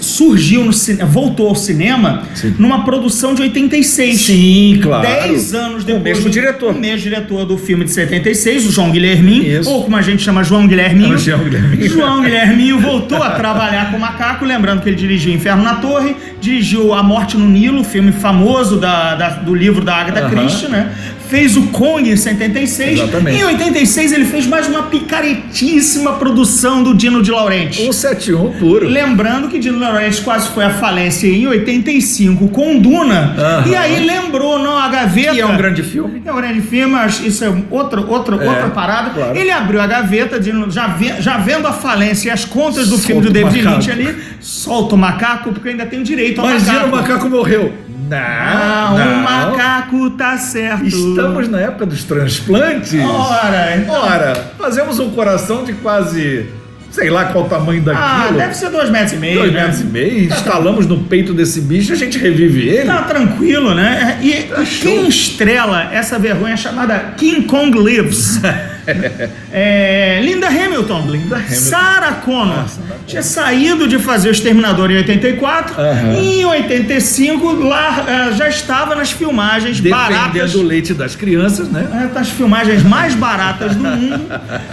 surgiu no cinema, voltou ao cinema Sim. numa produção de 86. Sim, claro. Dez anos O depois. mesmo do- diretor. O mesmo diretor do filme de 76, o João Guilherminho. Isso. Ou como a gente chama, João Guilherminho. É o João Guilherminho. João Guilherminho voltou a trabalhar com o Macaco. Lembrando que ele dirigiu Inferno na Torre, dirigiu A Morte no Nilo, filme famoso da, da- do livro da Agatha Aham. Christie, né? Fez o Kong em 76. Exatamente. Em 86 ele fez mais uma picaretíssima produção do Dino de Laurenti. 171 puro. Lembrando que Dino Laurenti quase foi à falência em 85 com Duna. Aham. E aí lembrou, não, a gaveta. Que é um grande filme. É um grande filme, acho- isso é outra, outra, É, outra parada. claro. Ele abriu a gaveta, de- já, ve- já vendo a falência e as contas do Solta filme do David macaco. Lynch ali, solta o macaco, porque ainda tem direito ao Imagina macaco. o macaco morreu. Não, Ah, não. o macaco tá certo. Estamos na época dos transplantes. Ora, então- Ora, fazemos um coração de quase, sei lá qual o tamanho Ah, daquilo. deve ser dois metros e meio. Dois né? metros e meio, instalamos no peito desse bicho, a gente revive ele. Tá tranquilo, né? E Tá quem estrela essa vergonha chamada King Kong Lives? É, Linda Hamilton. Linda Hamilton. Sarah Connor. Ah, Sarah Tinha saído de fazer o Exterminador em 84. Aham. E em 85 lá eh, já estava nas filmagens baratas. Defendendo o leite das crianças, né? É, das filmagens mais baratas do mundo,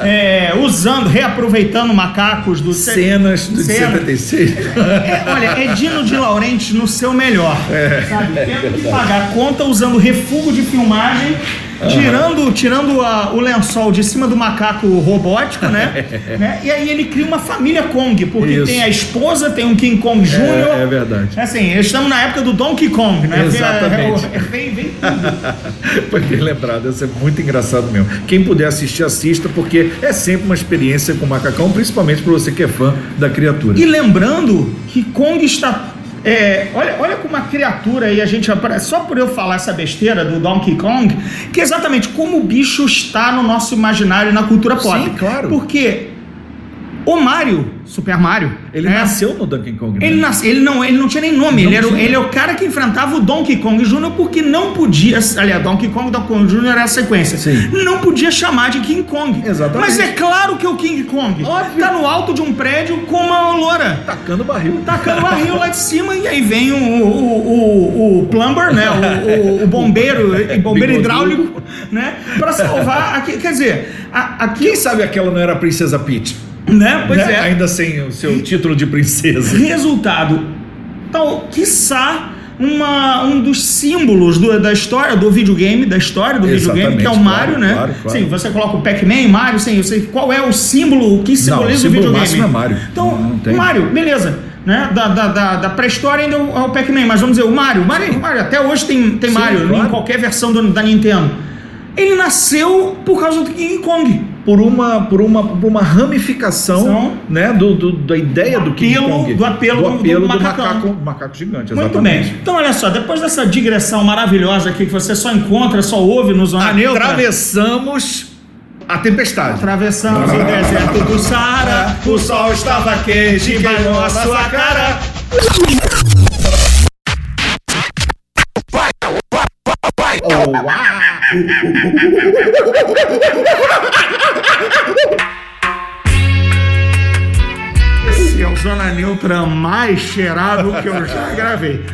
é, usando, reaproveitando macacos do Cenas do de Cena. 76. É, olha, é Dino de Laurenti no seu melhor. É. sabe? Tendo que pagar conta usando refúgio de filmagem, tirando, tirando a- o lençol de cima do macaco robótico, né? Né? E aí ele cria uma família Kong, porque Isso. tem a esposa, tem um King Kong Jr. É, é verdade. Assim, estamos na época do Donkey Kong, né? Exatamente. É, é, vem, vem tudo. Foi bem lembrado, isso é muito engraçado mesmo. Quem puder assistir, assista, porque é sempre uma experiência com o macacão, principalmente para você que é fã da criatura. E lembrando que Kong está. É, olha, olha como uma criatura aí, a gente aparece. Só por eu falar essa besteira do Donkey Kong, que é exatamente como o bicho está no nosso imaginário na cultura pop. Sim, claro. Porque O Mario, Super Mario. Ele né? nasceu no Donkey Kong. né? Ele, nasce, ele, não, ele não tinha nem nome, Não ele, era, tinha. ele é o cara que enfrentava o Donkey Kong Jr. porque não podia. Aliás, Donkey Kong Donkey Kong Jr. era a sequência. Sim. Não podia chamar de King Kong. Exatamente. Mas é claro que é o King Kong. Óbvio. Tá no alto de um prédio com uma loura. Tacando barril. Tacando barril lá de cima e aí vem o, o, o, o plumber, né? O, o, o bombeiro, bombeiro hidráulico, né? Pra salvar. Aqui, quer dizer, a- aqui. Quem sabe aquela não era a Princesa Peach? Né? Pois Né? é. Ainda sem o seu título de princesa. Resultado, tal, quiçá, uma, um dos símbolos do- da história do videogame, da história do videogame, que é o Exatamente, Mario, claro, né? claro, claro. Sim, você coloca o Pac-Man, Mario, sim, eu sei qual é o símbolo que simboliza o símbolo videogame. máximo é Mario. Então, Não- não. Mario, beleza. Né? Da, da, da, da pré-história ainda é o, é o Pac-Man, mas vamos dizer, o Mario, Mario, Mario até hoje tem, tem Sim, Mario claro. em qualquer versão do- da Nintendo. Ele nasceu por causa do King Kong. Por uma, por uma, por uma ramificação São- né, do, do- da ideia do King apelo- Kong. do apelo do- do apelo do, macacão. macaco, macaco gigante. Muito exatamente. bem. Então, olha só, depois dessa digressão maravilhosa aqui que você só encontra, só ouve no Zona Neutra. Atravessamos a tempestade. Atravessamos o deserto do Saara, o sol estava quente e queimou a sua cara. Esse é Zona Neutra mais cheirado que eu já gravei.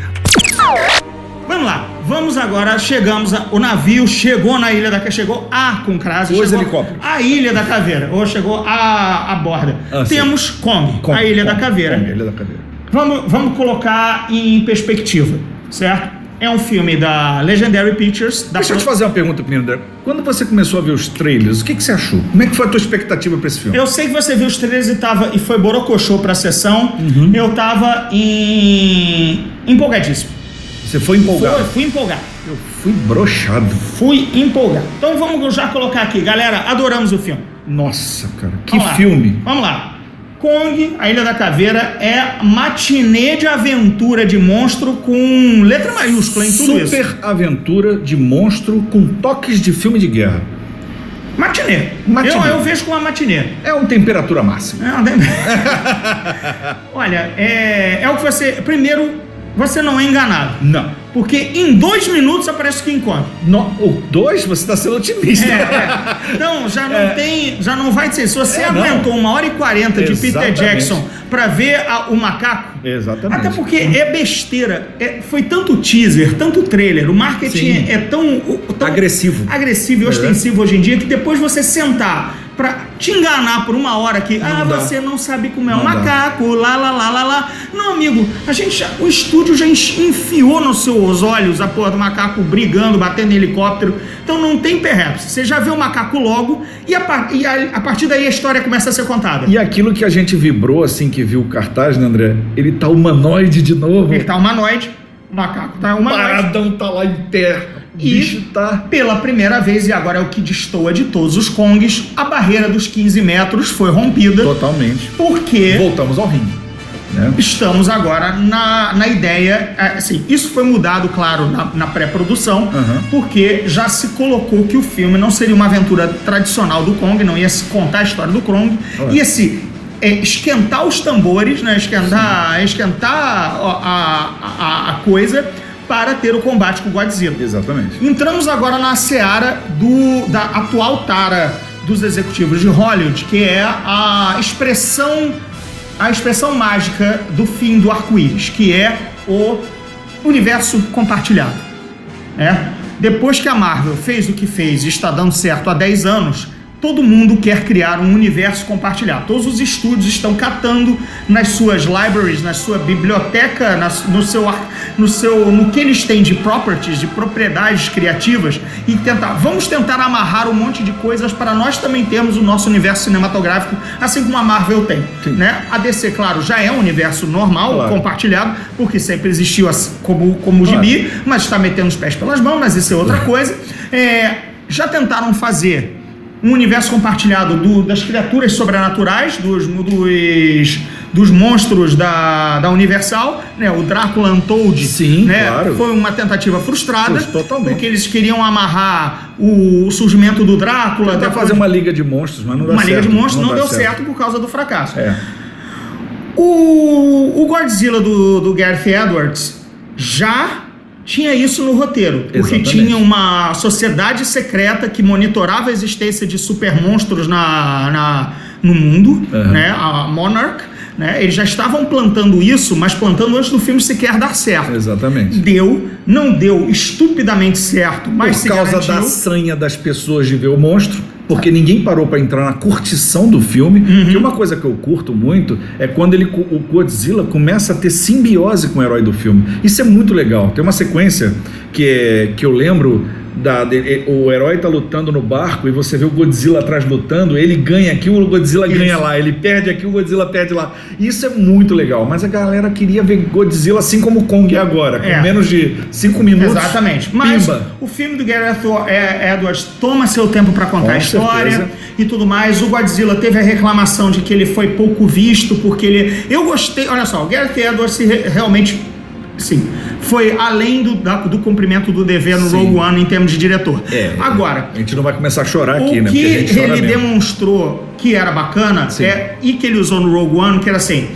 Vamos lá, vamos agora, chegamos, a- o navio chegou na Ilha da Caveira, chegou a com crase, Os helicópteros. a Ilha da Caveira, ou chegou a, a borda. Ah. Temos Kong, Kong, a Ilha da Kong, Caveira. Kong, Ilha da Caveira. Vamos, vamos colocar em perspectiva, certo? É um filme da Legendary Pictures. Da Deixa eu te fazer uma pergunta primeiro, André. Quando você começou a ver os trailers, o que, que você achou? Como é que foi a tua expectativa para esse filme? Eu sei que você viu os trailers e, tava, e foi borocochô pra sessão. Uhum. Eu tava em... empolgadíssimo. Você foi empolgado? Foi, fui empolgado. Eu fui brochado. Fui empolgado. Então vamos já colocar aqui. Galera, adoramos o filme. Nossa, cara, que Vamos lá. filme. Vamos lá. Kong, a Ilha da Caveira, é matinê de aventura de monstro com letra maiúscula em tudo isso. Super aventura de monstro com toques de filme de guerra. Matinê. Matinê. Eu, eu vejo como uma matinê. É uma temperatura máxima. É, não tem- Olha, é, é o que você. Primeiro, você não é enganado. Não. Porque em dois minutos aparece o King Kong. No, o dois, você está sendo otimista. É, é. Então, já não É. tem. Já não vai ser. Se você É, não. aguentou uma hora e quarenta de Peter. Jackson pra ver a- o macaco. Exatamente. Até porque é besteira. É- foi tanto teaser, tanto trailer. O marketing é, tão, tão Agressivo. agressivo e É. ostensivo hoje em dia que depois você sentar pra te enganar por uma hora que ah, dá. você não sabe como é um macaco, lá, lá, lá, lá, lá. Não, amigo, a gente já- o estúdio já enfiou nos seus olhos a porra do macaco brigando, batendo em helicóptero. Então não tem perreps. Você já vê o macaco logo e, a, e a- a partir daí a história começa a ser contada. E aquilo que a gente vibrou assim que viu o cartaz, né, André? Ele tá humanoide de novo. Ele tá humanoide, o macaco tá humanoide. Paradão tá lá em terra. E- tá. Pela primeira vez, e agora é o que destoa de todos os Kongs, a barreira dos 15 metros foi rompida. Totalmente. Porque Voltamos ao ringue. Né? estamos agora na, na ideia. é, Assim, isso foi mudado, claro, na, na pré-produção, Uhum. porque já se colocou que o filme não seria uma aventura tradicional do Kong, não ia se contar a história do Kong, Ué. ia se é, esquentar os tambores, né? Esquentar, esquentar a, a, a coisa para ter o combate com o Godzilla. Exatamente. Entramos agora na seara do, da atual tara dos executivos de Hollywood, que é a expressão a expressão mágica do fim do arco-íris, que é o universo compartilhado. né? Depois que a Marvel fez o que fez e está dando certo há 10 anos, todo mundo quer criar um universo compartilhado. Todos os estúdios estão catando nas suas libraries, na sua biblioteca, na- no seu no seu no que eles têm de properties, de propriedades criativas e tentar, vamos tentar amarrar um monte de coisas para nós também termos o nosso universo cinematográfico, assim como a Marvel tem, Sim. né? A DC, claro, já é um universo normal, Claro. compartilhado, porque sempre existiu assim, como como o Claro. gibi, mas está metendo os pés pelas mãos, mas isso é outra coisa. É, já tentaram fazer um universo compartilhado do- das criaturas sobrenaturais, dos, dos, dos monstros da, da Universal, né? O Drácula Untold, Sim, né? claro. Foi uma tentativa frustrada, Frus- totalmente. porque eles queriam amarrar o, surgimento do Drácula, depois- fazer uma liga de monstros, mas não dá uma certo. liga de monstros não, dá deu certo. por causa do fracasso. É. O, o Godzilla do, do Gareth Edwards já tinha isso no roteiro, porque Exatamente. tinha uma sociedade secreta que monitorava a existência de supermonstros na, na, no mundo, Aham. né? A Monarch. Né? Eles já estavam plantando isso, mas plantando antes do filme sequer dar certo. Exatamente. Deu, não deu estupidamente certo, mas Por causa garantiu. da sanha das pessoas de ver o monstro, porque ninguém parou pra entrar na curtição do filme. Uhum. Que uma coisa que eu curto muito é quando ele, o Godzilla começa a ter simbiose com o herói do filme. Isso é muito legal. Tem uma sequência que, é, que eu lembro. Da, de- o herói tá lutando no barco e você vê o Godzilla atrás lutando, ele ganha aqui, o Godzilla Isso. ganha lá, ele perde aqui, o Godzilla perde lá. Isso é muito legal, mas a galera queria ver Godzilla assim como o Kong é agora, com É. menos de 5 minutos. Exatamente. Mas pimba. o filme do Gareth é, Edwards toma seu tempo para contar Com a história certeza. e tudo mais. O Godzilla teve a reclamação de que ele foi pouco visto, porque ele. Eu gostei. Olha só, o Gareth Edwards realmente. Sim, foi além do, da- do cumprimento do dever no Sim. Rogue One em termos de diretor. É, Agora, A gente não vai começar a chorar aqui, o né? que gente chora ele mesmo. demonstrou que era bacana Sim. é, e que ele usou no Rogue One, que era assim.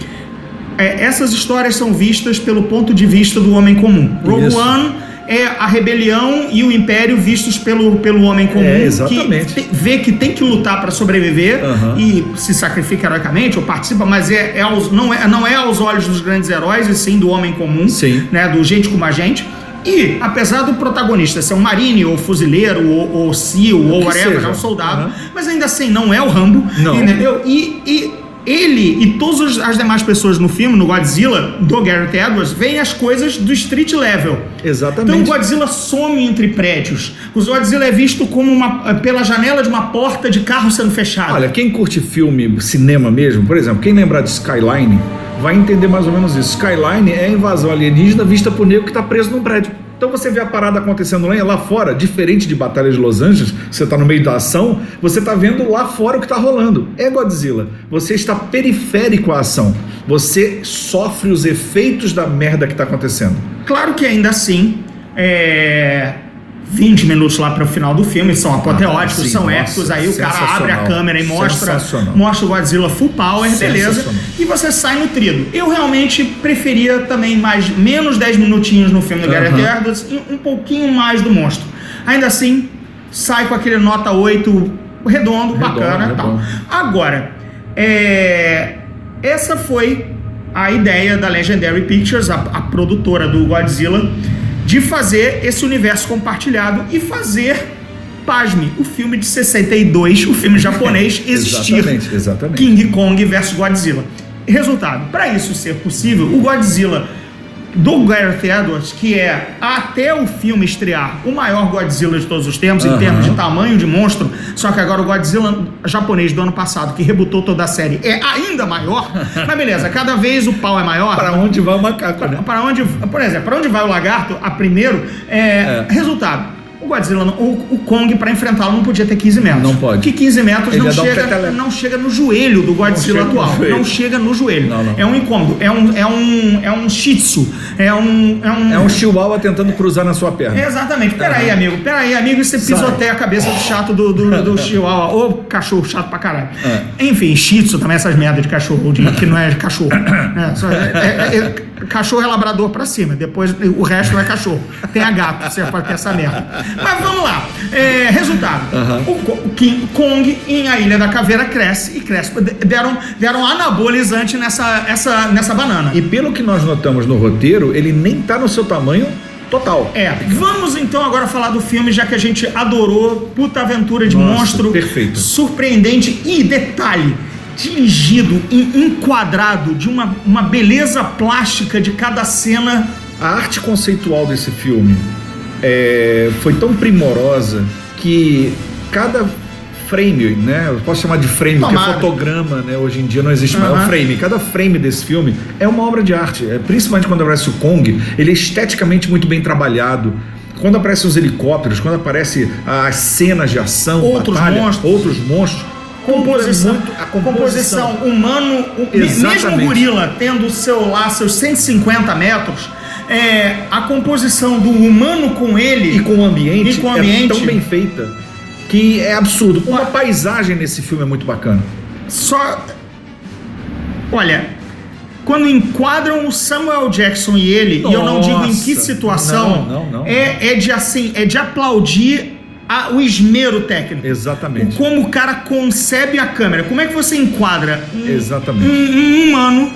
é, essas histórias são vistas pelo ponto de vista do homem comum. Rogue Isso. One é a rebelião e o império vistos pelo, pelo homem comum É, exatamente. que vê que tem que lutar para sobreviver Aham. e se sacrifica heroicamente ou participa, mas é, é aos- não, é, não é aos olhos dos grandes heróis e sim do homem comum, Sim. né, do gente como a gente. E, apesar do protagonista ser um marine, ou fuzileiro, ou, ou SEAL, ou whatever, é um soldado, Aham. mas ainda assim não é o Rambo, Não. entendeu? E, e ele e todas as demais pessoas no filme, no Godzilla, do Gareth Edwards, veem as coisas do street level. Exatamente. Então o Godzilla some entre prédios. O Godzilla é visto como uma, pela janela de uma porta de carro sendo fechada. Olha, quem curte filme, cinema mesmo, por exemplo, quem lembrar de Skyline, vai entender mais ou menos isso. Skyline é a invasão alienígena vista por negro que está preso num prédio. Então você vê a parada acontecendo lá, fora, diferente de Batalha de Los Angeles, você está no meio da ação, você está vendo lá fora o que está rolando. É Godzilla. Você está periférico à ação. Você sofre os efeitos da merda que está acontecendo. Claro que ainda assim, é, 20 minutos lá para o final do filme são apoteóticos, Ah, sim, são nossa, épicos. Aí o cara abre a câmera e mostra, mostra o Godzilla full power, beleza. E você sai nutrido. Eu realmente preferia também mais menos 10 minutinhos no filme do Gareth Aham. Edwards e um pouquinho mais do monstro. Ainda assim, sai com aquele nota 8 redondo, bacana e tal. redondo. Agora, é, essa foi a ideia da Legendary Pictures, a, a produtora do Godzilla, de fazer esse universo compartilhado e fazer, pasme, o filme de 62, o filme japonês, existir. Exatamente, exatamente. King Kong versus Godzilla. Resultado, para isso ser possível, o Godzilla do Gareth Edwards, que é até o filme estrear o maior Godzilla de todos os tempos, em Aham. termos de tamanho de monstro, só que agora o Godzilla japonês do ano passado, que rebutou toda a série, é ainda maior. Mas beleza, cada vez o pau é maior. Para onde vai o macaco, né? Para onde, por exemplo, para onde vai o lagarto? A primeiro, é, resultado. O Godzilla, não- o, o Kong, para enfrentá-lo, não podia ter 15 metros. Não pode. Que 15 metros Ele não um chega, peteleco. não chega no joelho do Godzilla no atual. Não chega no joelho. Não, não. É um incômodo. É um, é um, é um shih tzu. É um. É um, É um chihuahua tentando cruzar na sua perna. Exatamente. Peraí, amigo. Peraí, amigo. E você pisoteia a cabeça do chato do, do, do chihuahua. Ô, cachorro chato pra caralho. É. Enfim, shih tzu também, essas merdas de cachorro, de- que não é cachorro. É, só- é- é- é- cachorro é labrador pra cima. Depois o resto não é cachorro. Tem a gato, você pode ter essa merda. Mas vamos lá. É, resultado. O, Co- o King Kong em A Ilha da Caveira cresce e cresce. Deram, deram anabolizante nessa, essa, nessa banana. E pelo que nós notamos no roteiro, ele nem tá no seu tamanho total. É, vamos então agora falar do filme, já que a gente adorou Puta Aventura de Nossa, Monstro. perfeito. Surpreendente e detalhe. Dirigido e enquadrado de uma, uma beleza plástica de cada cena. A arte conceitual desse filme é, foi tão primorosa que cada frame, né? Eu posso chamar de frame, porque Tomara. fotograma, né? Hoje em dia não existe mais. É um frame. Cada frame desse filme é uma obra de arte. É, principalmente quando aparece o Kong, ele é esteticamente muito bem trabalhado. quando aparecem os helicópteros, quando aparecem as cenas de ação, Outros batalha, monstros. outros monstros, Composição, muito a composição humano, o- me- mesmo o gorila tendo o seu lá seus 150 metros, é, a composição do humano com ele e com o ambiente, com o é ambiente. tão bem feita que é absurdo. Uma paisagem nesse filme é muito bacana. só. Olha, quando enquadram o Samuel Jackson e ele, e eu não digo em que Nossa. situação, Não, não, não. É, é de assim, é de aplaudir a- o esmero técnico. Exatamente. Como o cara concebe a câmera. Como é que você enquadra um, Exatamente. um- um humano,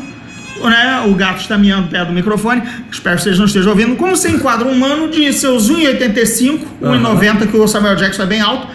né? O gato está miando perto do microfone, espero que vocês não estejam ouvindo. Como você enquadra um humano de seus 1,85, 1,90, que o Samuel Jackson é bem alto,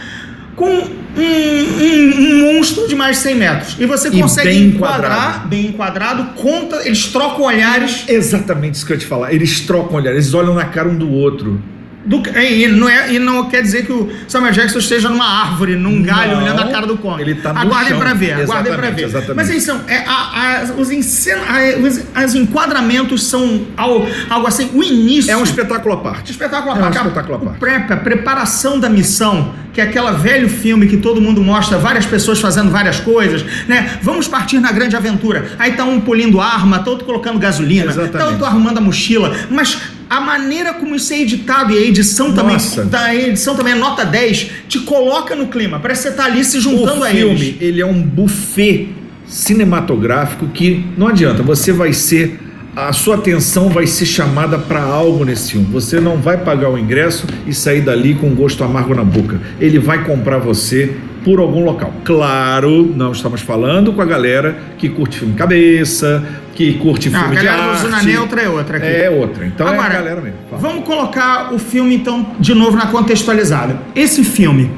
com um, um- um monstro de mais de 100 metros. E você E consegue bem enquadrar, enquadrado. bem enquadrado, conta, eles trocam olhares. Exatamente isso que eu ia te falar. Eles trocam olhar, eles olham na cara um do outro. Do, e, não é, e não quer dizer que o Samuel Jackson esteja numa árvore, num galho, Não, olhando a cara do Kong. ele tá no Aguardem pra ver, aguardem Exatamente, ver. exatamente. Mas aí são, é, a- a- os, encena, a- os, os enquadramentos são algo, algo assim, o início. É um espetáculo à parte. espetáculo à É um parte. espetáculo à parte. prep, a preparação da missão, que é aquele velho filme que todo mundo mostra várias pessoas fazendo várias coisas, né? Vamos partir na grande aventura. Aí tá um polindo arma, tá outro colocando gasolina, tá Exatamente. outro arrumando a mochila. Mas a maneira como isso é editado e a edição também, Nossa. tá, a edição também é nota 10, te coloca no clima. Parece que você tá ali se juntando o a filme, eles. ele é um buffet cinematográfico que não adianta, você vai ser a sua atenção vai ser chamada para algo nesse filme. Você não vai pagar o ingresso e sair dali com um gosto amargo na boca. Ele vai comprar você por algum local. Claro, não estamos falando com a galera que curte filme cabeça, que curte Não, a filme de galera do arte. Zona Neutra é outra aqui. É outra. Então é Agora, a galera mesmo. Fala. Vamos colocar o filme, então, de novo na contextualizada. Esse filme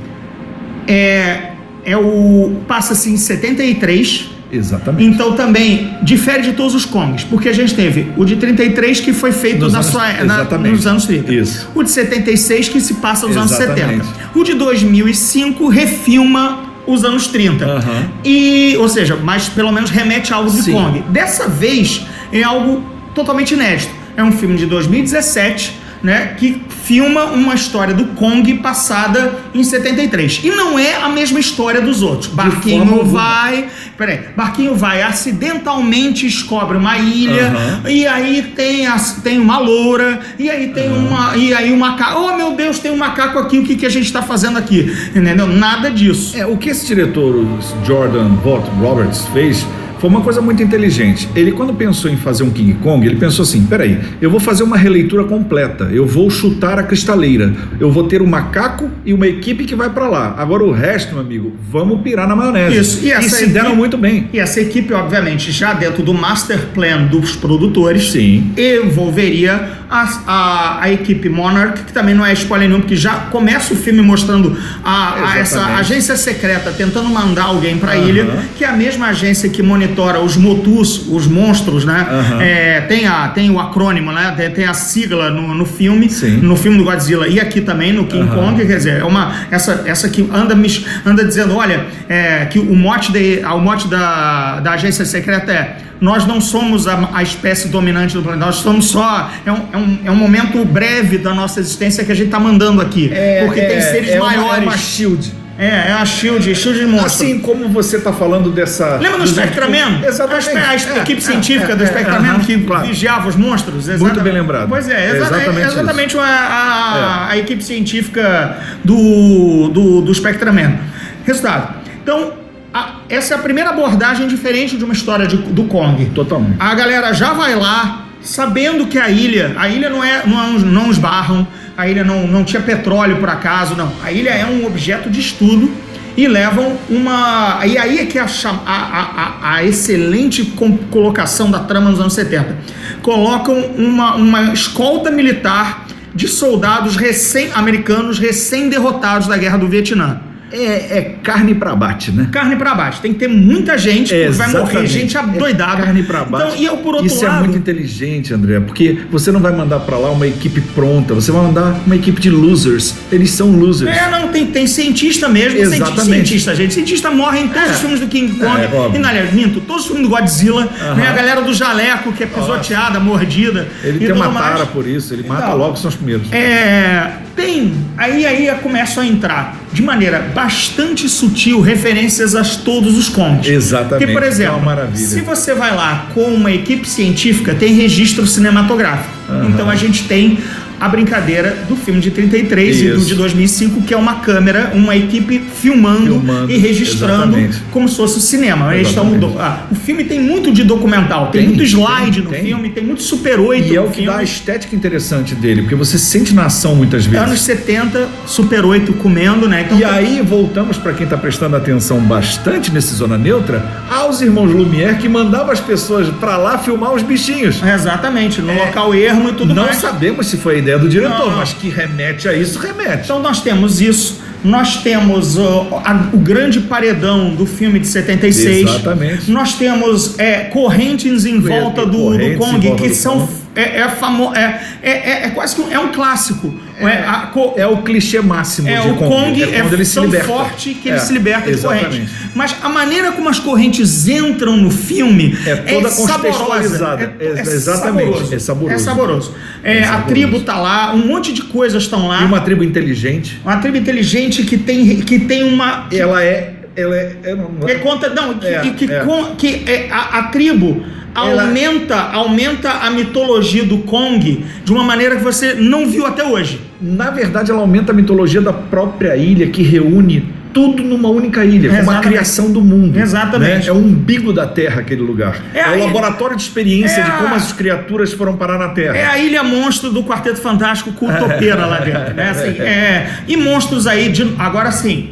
é, é o. passa-se em 73. Exatamente. Então também difere de todos os Kongs, porque a gente teve o de 33 que foi feito Nos na anos- sua, na- nos anos 30. Isso. O de 76 que se passa nos anos Exatamente. 70. O de 2005 refilma os anos 30. Aham. E, ou seja, mas pelo menos remete a algo de Sim. Kong. Dessa vez é algo totalmente inédito. É um filme de 2017, né, que filma uma história do Kong passada em 73. E não é a mesma história dos outros. Barquinho vai, peraí, Barquinho vai acidentalmente descobre uma ilha Aham. e aí tem as, tem uma loura e aí tem uma e aí o macaco. Oh meu Deus, tem um macaco aqui. O que que a gente está fazendo aqui? Entendeu? Nada disso. É, o que esse diretor, Jordan Vogt Roberts, fez foi uma coisa muito inteligente. Ele, quando pensou em fazer um King Kong, ele pensou assim: peraí, eu vou fazer uma releitura completa, eu vou chutar a cristaleira, eu vou ter um macaco e uma equipe que vai pra lá. Agora o resto, meu amigo, vamos pirar na maionese. Isso, e essa se equipe- deram muito bem. E essa equipe, obviamente, já dentro do master plan dos produtores, Sim. envolveria a, a, a equipe Monarch, que também não é spoiler nenhum, porque já começa o filme mostrando a, a essa agência secreta tentando mandar alguém para a Aham. ilha, que é a mesma agência que monitora os motus, os monstros, né? Aham. É, tem, a, tem o acrônimo, né? Tem, tem a sigla no, no filme, Sim. no filme do Godzilla e aqui também no King Aham. Kong, quer dizer, é uma essa essa que anda me- anda dizendo, olha, é, que o mote de, o mote da, da agência secreta é nós não somos a, a espécie dominante do planeta, nós somos só é um, é, um, é um momento breve da nossa existência que a gente está mandando aqui, porque tem seres é uma- maiores. é uma shield. É, é a Shield, Shield de monstro. Assim como você está falando dessa. Lembra do Spectraman? Exatamente. A, a É, equipe é, científica é, do é, Spectraman que claro. vigiava os monstros. exatamente. bem lembrado. Pois é, É exa- exatamente é exatamente a, a- a equipe científica do, do, do Spectraman. Resultado. Então, a- essa é a primeira abordagem diferente de uma história de- do Kong. Totalmente. A galera já vai lá, sabendo que a ilha, a ilha não é, não, é não esbarram, a ilha não, não tinha petróleo por acaso, não. A ilha é um objeto de estudo e levam uma. E aí é que a, cham- a, a, a- a excelente colocação da trama nos anos 70. Colocam uma, uma escolta militar de soldados recém-americanos recém-derrotados da guerra do Vietnã. É, é carne pra bate, né? Carne pra baixo. Tem que ter muita gente, porque vai morrer gente adoidada. É carne pra baixo. Então, e eu, por outro Isso lado. é muito inteligente, André, porque você não vai mandar pra lá uma equipe pronta, você vai mandar uma equipe de losers. Eles são losers. É, não, tem, tem cientista mesmo, cientista, Exatamente. cientista, gente. Cientista morre em todos É. os filmes do King Kong. É, e, na aliás, minto, todos os filmes do Godzilla, né? A galera do jaleco, que é pisoteada, mordida. Ele tem uma mais. tara por isso, ele mata Então, logo, são os primeiros. É, tem. Aí aí começam a entrar de maneira bastante sutil referências a todos os Kongs. Exatamente, Porque, por é exemplo, maravilha. se você vai lá com uma equipe científica, tem registro cinematográfico. Aham. Então a gente tem a brincadeira do filme de 33 e do Isso. de 2005, que é uma câmera, uma equipe filmando, Filmando, e registrando exatamente. como se fosse o cinema. Eles estão- Exatamente. ah, o filme tem muito de documental, tem, Tem, muito slide tem, no tem. filme, tem muito Super 8 E é o que filme. dá a estética interessante dele, porque você sente na ação muitas vezes. Anos 70, Super 8 comendo, né? Então, E aí voltamos para quem está prestando atenção bastante nesse Zona Neutra, aos irmãos Lumière que mandavam as pessoas para lá filmar os bichinhos. Exatamente, no É. local ermo e tudo Não mais. sabemos se foi a ideia do diretor, Não, não. mas que remete a isso, remete. Então nós temos isso, nós temos a- o grande paredão do filme de 76. Exatamente. Nós temos é, correntes em volta do, do Kong, que são. Kong. É, é, famo, é, é, é, é quase que um, é um clássico. É, a co- É o clichê máximo É, de o Kong é, quando ele se tão liberta. forte que ele É, se liberta de exatamente. corrente. Mas a maneira como as correntes entram no filme É toda saborosa. contextualizada. É, é Exatamente, saboroso. é saboroso. É saboroso. É, É A tribo tá lá, um monte de coisas estão lá. E uma tribo inteligente, Uma tribo inteligente que tem, que tem uma. Que, ela é. Ela é, é não- que conta. Não, que, É, que, é. que é, a, a tribo Ela- aumenta, aumenta a mitologia do Kong de uma maneira que você não viu até hoje. Na verdade, ela aumenta a mitologia da própria ilha, que reúne tudo numa única ilha, como a Exatamente. criação do mundo. Exatamente. né? É o umbigo da Terra, aquele lugar. É É, a o ilha- laboratório de experiência É de a- como as criaturas foram parar na Terra. É a ilha monstro do Quarteto Fantástico com Topeira lá dentro. Né? Assim, é, e monstros aí, de, agora sim.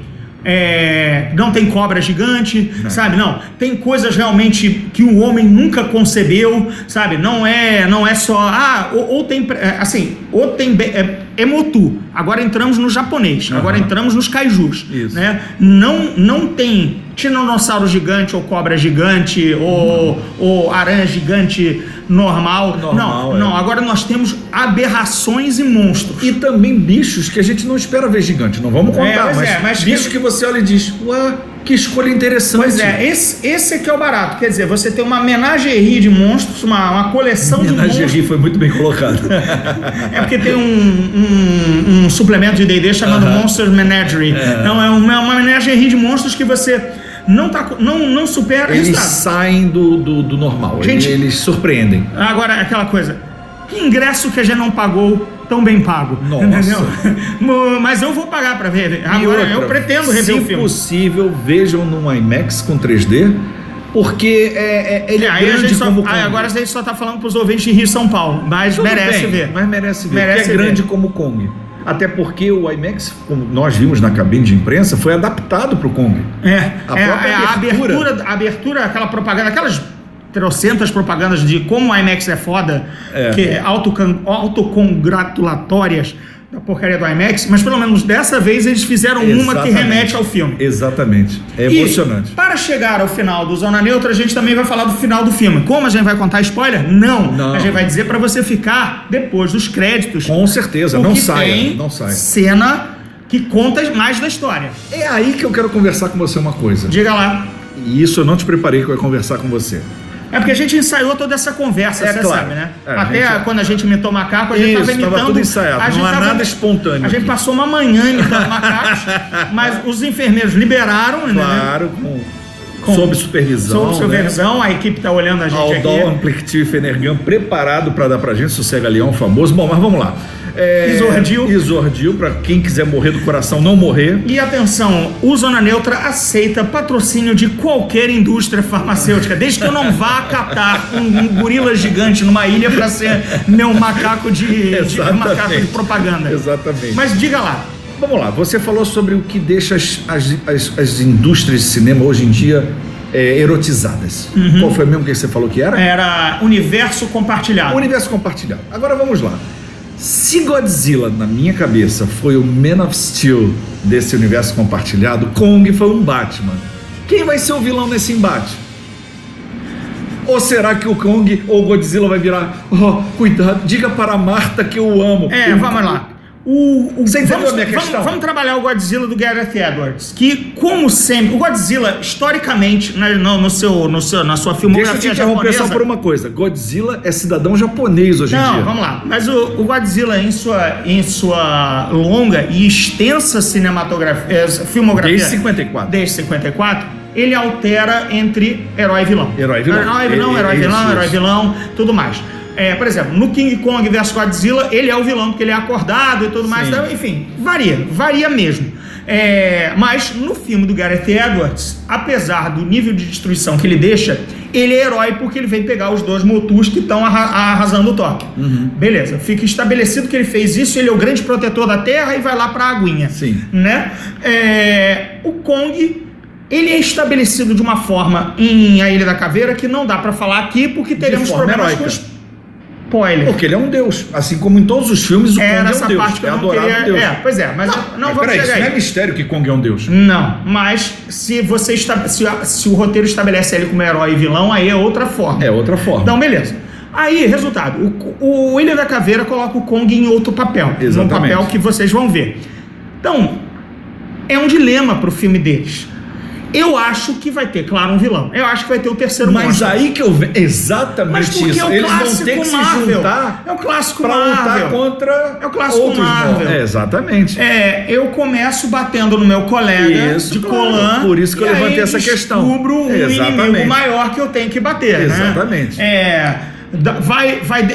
É, não tem cobra gigante, sabe? Não, tem coisas realmente que o homem nunca concebeu, sabe? Não é, não é só ah, ou, ou tem é, assim, ou tem é, é motu. Agora entramos no japonês. Agora Aham. entramos nos kaijus, Isso. né? Não, não tem tiranossauro gigante ou cobra gigante ou, ou aranha gigante normal. Normal, não, é. não. Agora nós temos aberrações e monstros. E também bichos que a gente não espera ver gigante. Não vamos contar, É, pois mas, é, mas bichos que- que você olha e diz, ué, que escolha interessante. Pois é, esse, esse é que é o barato. Quer dizer, você tem uma menagerie de monstros, uma, uma coleção de monstros. Menagerie foi muito bem colocado. É porque tem um, um, um suplemento de D&D chamado Aham. Monster Menagerie. Então é uma, uma menagerie de monstros que você não, tá, não, não supera Eles resultado. saem do, do, do normal. Gente- eles, eles surpreendem. Agora, aquela coisa. Que ingresso que a gente não pagou tão bem pago? Nossa. Entendeu? Mas eu vou pagar pra ver. Agora outra, eu pretendo rever se o filme. possível, vejam no IMAX com 3D, porque é, é- ele é aí a gente só, aí agora a gente só tá falando pros ouvintes de Rio São Paulo. Mas Tudo merece bem, ver. Mas merece ver. Merece é grande ver. como Kong. Até porque o IMAX, como nós vimos na cabine de imprensa, foi adaptado para o Kong. É, A é, própria é a abertura. abertura, a abertura, aquela propaganda, aquelas trocentas propagandas de como o IMAX é foda, É. que é autocongratulatórias da porcaria do IMAX, mas pelo menos dessa vez eles fizeram uma que Exatamente. remete ao filme. Exatamente. É E, emocionante. para chegar ao final do Zona Neutra, a gente também vai falar do final do filme. Como a gente vai contar spoiler? Não. Não. A gente vai dizer para você ficar depois dos créditos. Com certeza, não saia. tem Não saia. cena que conta mais da história. É aí que eu quero conversar com você uma coisa. Diga lá. E isso eu não te preparei que eu ia conversar com você. É porque a gente ensaiou toda essa conversa, É você claro. sabe, né? É, a Até gente- quando a gente imitou macaco, a gente Isso, tava tava imitando. tudo ensaiado, a não gente há nada espontâneo A gente aqui. passou uma manhã imitando macacos, mas os enfermeiros liberaram, né? Claro, com, Com- sob supervisão. Sob supervisão, a equipe tá olhando a gente Aldol aqui. Amplectivo e Fenergan preparado para dar pra gente, Sossega Leão famoso. Bom, mas vamos lá. É, Isordil. Isordil, para quem quiser morrer do coração, não morrer. E atenção, o Zona Neutra aceita patrocínio de qualquer indústria farmacêutica, desde que eu não vá catar um, um gorila gigante numa ilha para ser meu macaco de, de macaco de propaganda. Exatamente. Mas diga lá, Vamos lá, você falou sobre o que deixa as, as, as, as indústrias de cinema hoje em dia é, erotizadas. Qual foi mesmo que você falou que era? era universo compartilhado. Universo compartilhado. Agora vamos lá. Se Godzilla, na minha cabeça, foi o Man of Steel desse universo compartilhado, Kong foi um Batman. Quem vai ser o vilão nesse embate? Ou será que o Kong ou o Godzilla vai virar? Oh, cuidado, diga para a Marta que eu amo. É, O- vamos lá. O, o- Você entendeu vamos, a minha vamos- questão? Vamos, trabalhar o Godzilla do Gareth Edwards, que, como sempre, o Godzilla, historicamente, na, no, no seu, no seu, na sua Deixa filmografia eu te interromper japonesa... só por uma coisa. Godzilla é cidadão japonês hoje em Não, dia. vamos lá. Mas o, o Godzilla, em sua, em sua longa e extensa cinematografia, eh, filmografia... Desde 54. Desde 54, ele altera entre herói e vilão. Herói e vilão. Herói, vilão, É, é, herói, isso, vilão, herói, vilão, tudo mais. É, por exemplo, no King Kong vs Godzilla, ele é o vilão porque ele é acordado e tudo mais. Então, enfim, varia, varia mesmo. É, mas no filme do Gareth Edwards, apesar do nível de destruição que ele deixa, ele é herói porque ele vem pegar os dois motus que estão arra- arrasando o toque. Uhum. Beleza, fica estabelecido que ele fez isso, ele é o grande protetor da Terra e vai lá pra aguinha. Sim. Né? É, o Kong, ele é estabelecido de uma forma em A Ilha da Caveira que não dá pra falar aqui porque teremos problemas heróica. com spoiler. Porque ele é um deus. Assim como em todos os filmes, o É Kong é um deus. parte que é eu não adorado queria... deus. É, pois é, mas não, não Mas vamos peraí, chegar isso aí. não é mistério que Kong é um deus. Não, mas se você está, se, se o roteiro estabelece ele como herói e vilão, aí é outra forma. É outra forma. Então, beleza. Aí, resultado, o, o Ilha da Caveira coloca o Kong em outro papel. Num Exatamente. papel que vocês vão ver. Então, é um dilema pro filme deles. Eu acho que vai ter, claro, um vilão. Eu acho que vai ter o terceiro Mas monstro. aí que eu vejo. Exatamente Mas porque isso. é o Eles vão ter que se Marvel. juntar É o clássico pra Marvel. lutar contra É o clássico outros Marvel. É, exatamente. É, eu começo batendo no meu colega Isso, de claro. colan. Por isso que eu levantei essa questão. descubro um Exatamente. inimigo maior que eu tenho que bater. né? Exatamente. É, da- vai, vai. de-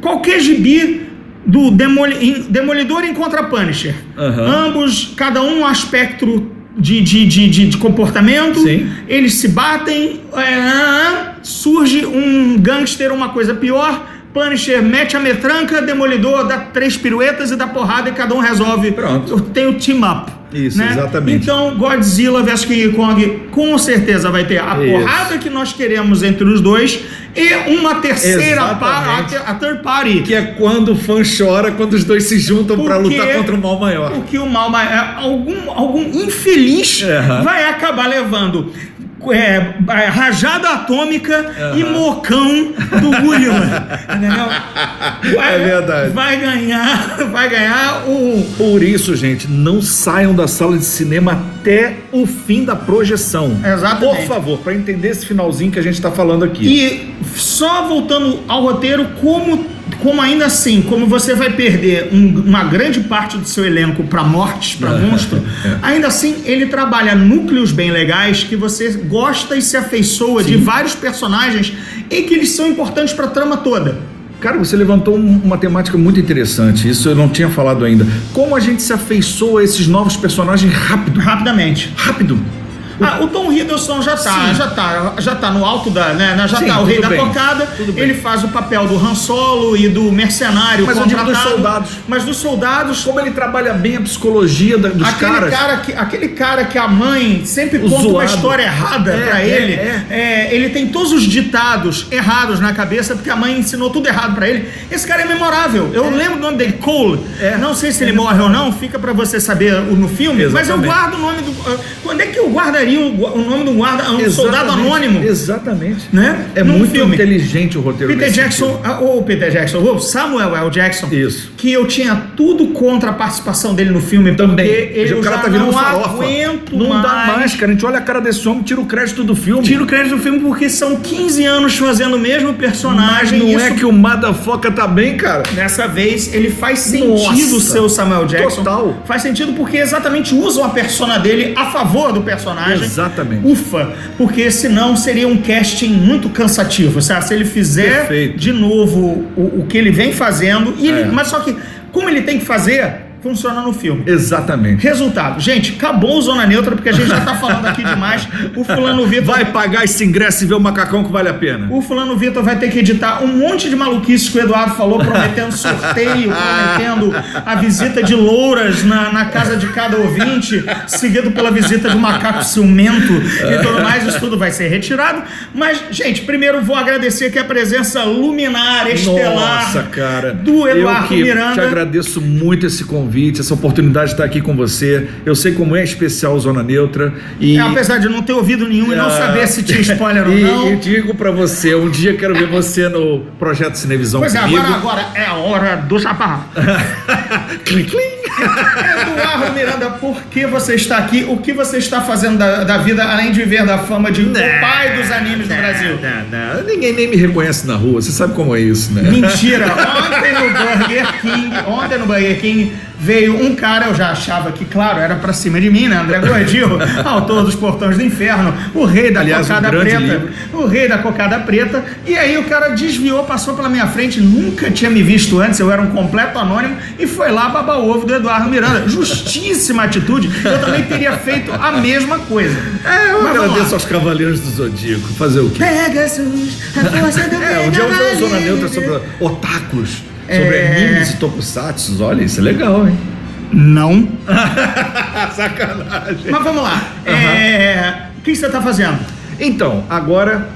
Qualquer gibi do Demoli- em- Demolidor encontra Punisher. Aham. Ambos, cada um um aspecto de, de, de, de, de comportamento. Sim. Eles se batem. é, surge um gangster, uma coisa pior. Punisher mete a metranca, Demolidor dá três piruetas e dá porrada e cada um resolve. Pronto. Tem o team up. Isso, né? exatamente. Então, Godzilla vs King Kong com certeza vai ter a Isso. porrada que nós queremos entre os dois e uma terceira parte, a, a third party. Que é quando o fã chora quando os dois se juntam pra Porque- lutar contra o mal maior. Porque o mal ma- é, algum, algum infeliz Aham. vai acabar levando é, é, rajada atômica e mocão do gorila. entendeu? Vai, É verdade. Vai ganhar, vai ganhar o. Por isso, gente, não saiam da sala de cinema até o fim da projeção. Exatamente. Por favor, para entender esse finalzinho que a gente tá falando aqui. E só voltando ao roteiro, como, como ainda assim, como você vai perder um- uma grande parte do seu elenco para mortes, para monstro, ainda assim ele trabalha núcleos bem legais que você gosta e se afeiçoa de vários personagens e que eles são importantes para a trama toda. Cara, você levantou um- uma temática muito interessante. Isso eu não tinha falado ainda. Como a gente se afeiçoa a esses novos personagens rápido? Rapidamente. Rápido. Ah, o Tom Hiddleston já tá, Sim. já tá, já tá no alto da, né, já Sim, tá o rei tudo da bem, tocada. bem. Ele faz o papel do Han Solo e do mercenário Mas eu digo dos contratado. soldados. Mas dos soldados, Como ele trabalha bem a psicologia da- dos aquele caras. cara que aquele cara que a mãe sempre O conta uma zoado. história errada É, pra é, ele. é. É, ele tem todos os ditados errados na cabeça porque a mãe ensinou tudo errado pra ele. Esse cara é memorável. Eu lembro o nome dele, Cole. É. Não sei se ele morre ou não, fica pra você saber no filme. Mas eu Exatamente. guardo o nome do. ah, Quando é que eu guardaria o, gu- o nome do guarda, um soldado Exatamente, anônimo? Exatamente. Né? É Num muito filme. inteligente o roteiro Peter Jackson, ou Peter Jackson, ou Samuel L. Jackson, Isso. que eu tinha tudo contra a participação dele no filme, Também. ele o cara já tá virando não farofa. aguento não mais. dá mais, cara. A gente olha a cara desse homem, tira o crédito do filme. Tiro o crédito do filme porque são 15 anos fazendo o mesmo Mas personagem. não e é que o Madafoca tá bem, cara. Dessa vez ele faz sentido o seu Samuel Jackson. Total. Faz sentido porque exatamente usam a persona dele a favor do personagem. Exatamente. Ufa, porque senão seria um casting muito cansativo, sabe? Se ele fizer Perfeito. de novo o, o que ele vem fazendo, ele- É. mas só que como ele tem que fazer, funciona no filme. Exatamente. Resultado, gente, acabou o Zona Neutra, porque a gente já tá falando aqui demais. O fulano Vitor. Vai pagar esse ingresso e ver o macacão que vale a pena. O fulano Vitor vai ter que editar um monte de maluquices que o Eduardo falou, prometendo sorteio, prometendo a visita de louras na, na casa de cada ouvinte, seguido pela visita de um macaco ciumento e tudo mais. Isso tudo vai ser retirado. Mas, gente, primeiro vou agradecer aqui a presença luminar, estelar Nossa, cara. do Eduardo eu que Miranda. te agradeço muito esse convite, essa oportunidade de estar aqui com você. Eu sei como é especial Zona Neutra e É, apesar de não ter ouvido nenhum e não Ah, saber se tinha spoiler ou e, não. e digo pra você, um dia quero ver você no projeto Cinevisão Pois é, comigo. agora, agora é a hora do chaparrão. Clim, clim. Eduardo Miranda, por que você está aqui? O que você está fazendo da, da vida, além de viver da fama de o pai dos animes do Brasil? Não, não, ninguém nem me reconhece na rua, você sabe como é isso, né? Mentira! Ontem no Burger King, ontem no Burger King veio um cara, eu já achava que, claro, era pra cima de mim, né? André Gordillo, autor dos Portões do Inferno, o rei da Aliás, um cocada grande preta. livro. O rei da cocada preta. E aí o cara desviou, passou pela minha frente, nunca tinha me visto antes, eu era um completo anônimo, e foi lá babar o ovo do Eduardo Miranda. Justíssima atitude, eu também teria feito a mesma coisa. É, eu Mas agradeço aos Cavaleiros do Zodíaco. Fazer o quê? Pegasus, a força do É, um dia eu vou Pegasus. Zona Neutra sobre otakus, sobre É. animes e tokusatsu. Olha, isso é legal, hein? Não. Sacanagem. Mas vamos lá. É, O que você está fazendo? Então, agora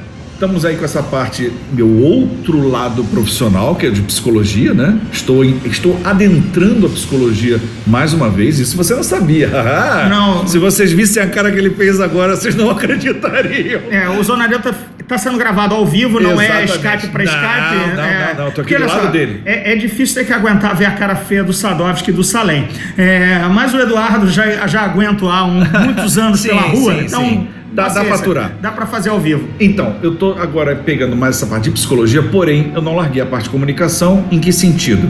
estamos aí com essa parte, meu outro lado profissional, que é de psicologia, né? Estou, em- estou adentrando a psicologia mais uma vez, isso você não sabia. Não. Se vocês vissem a cara que ele fez agora, vocês não acreditariam. É, o Zona Neutra está sendo gravado ao vivo, não é Exatamente. Skype para Não, Skype. não, é, não, não, eu tô aqui do lado só, dele. É, é difícil ter que aguentar ver a cara feia do Sadovski e do Salem. É, mas o Eduardo já, já aguento há um- muitos anos Sim, pela rua, sim, então. sim. Dá- dá pra aturar. Dá para fazer ao vivo. Então, eu tô agora pegando mais essa parte de psicologia, porém, eu não larguei a parte de comunicação. Em que sentido?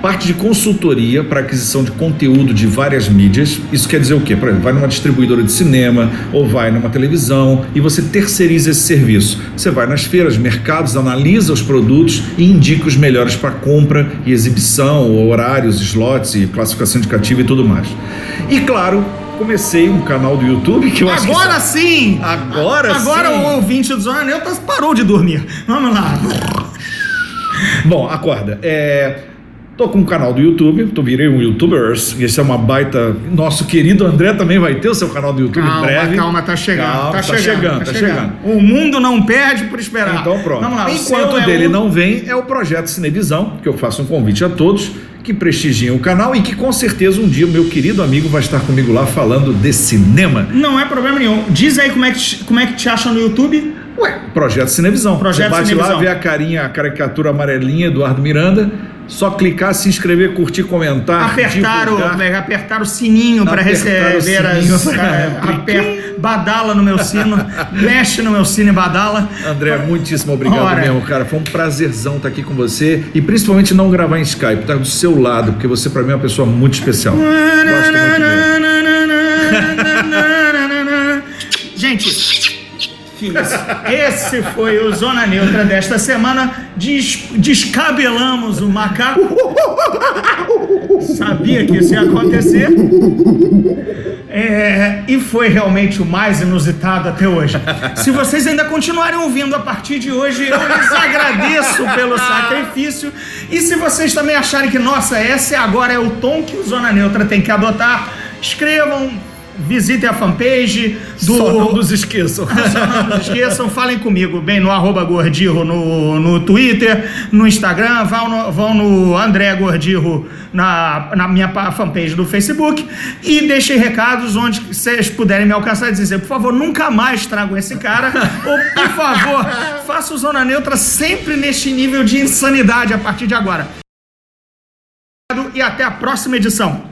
Parte de consultoria para aquisição de conteúdo de várias mídias. Isso quer dizer o quê? Por exemplo, vai numa distribuidora de cinema ou vai numa televisão e você terceiriza esse serviço. Você vai nas feiras, mercados, analisa os produtos e indica os melhores para compra e exibição, horários, slots e classificação indicativa e tudo mais. E claro, comecei um canal do YouTube que eu acho que Agora sim! Agora Agora sim. o ouvinte do Zona parou de dormir. Vamos lá. Bom, acorda. É, tô com um canal do YouTube, tô virei um YouTubers, e esse é uma baita. Nosso querido André também vai ter o seu canal do YouTube em Calma, breve. calma, tá chegando. Calma, tá, chegando, tá chegando. O mundo não perde por esperar. Então pronto. Vamos lá, o Enquanto seu é dele o- não vem, é o projeto Cinevisão, que eu faço um convite a todos que prestigiem o canal e que com certeza um dia o meu querido amigo vai estar comigo lá falando de cinema. Não é problema nenhum. Diz aí como é que te, como é que te acham no YouTube. Ué, Projeto Cinevisão. Projeto Você bate Cinevisão. lá, vê a carinha, a caricatura amarelinha Eduardo Miranda, só clicar, se inscrever, curtir, comentar, apertar, o, divulgar. é, apertar o sininho para receber as. sininho. é, aper- badala no meu sino. mexe no meu sino e badala. André, muitíssimo obrigado Ora. mesmo, cara. Foi um prazerzão estar aqui com você e principalmente não gravar em Skype, estar do seu lado, porque você para mim é uma pessoa muito especial. Gosto muito dele. Gente, esse foi o Zona Neutra desta semana. Des- descabelamos o macaco. Sabia que isso ia acontecer. É, e foi realmente o mais inusitado até hoje. Se vocês ainda continuarem ouvindo a partir de hoje, eu lhes agradeço pelo sacrifício. E se vocês também acharem que, nossa, esse agora é o tom que o Zona Neutra tem que adotar, escrevam, visitem a fanpage do. Só não nos esqueçam. Só não nos esqueçam, falem comigo bem no arroba Gordirro no, no Twitter, no Instagram, vão no, vão no André Gordirro na, na minha pa- fanpage do Facebook e deixem recados onde vocês puderem me alcançar e dizer, por favor, nunca mais tragam esse cara, ou por favor, faça o Zona Neutra sempre neste nível de insanidade a partir de agora. E até a próxima edição.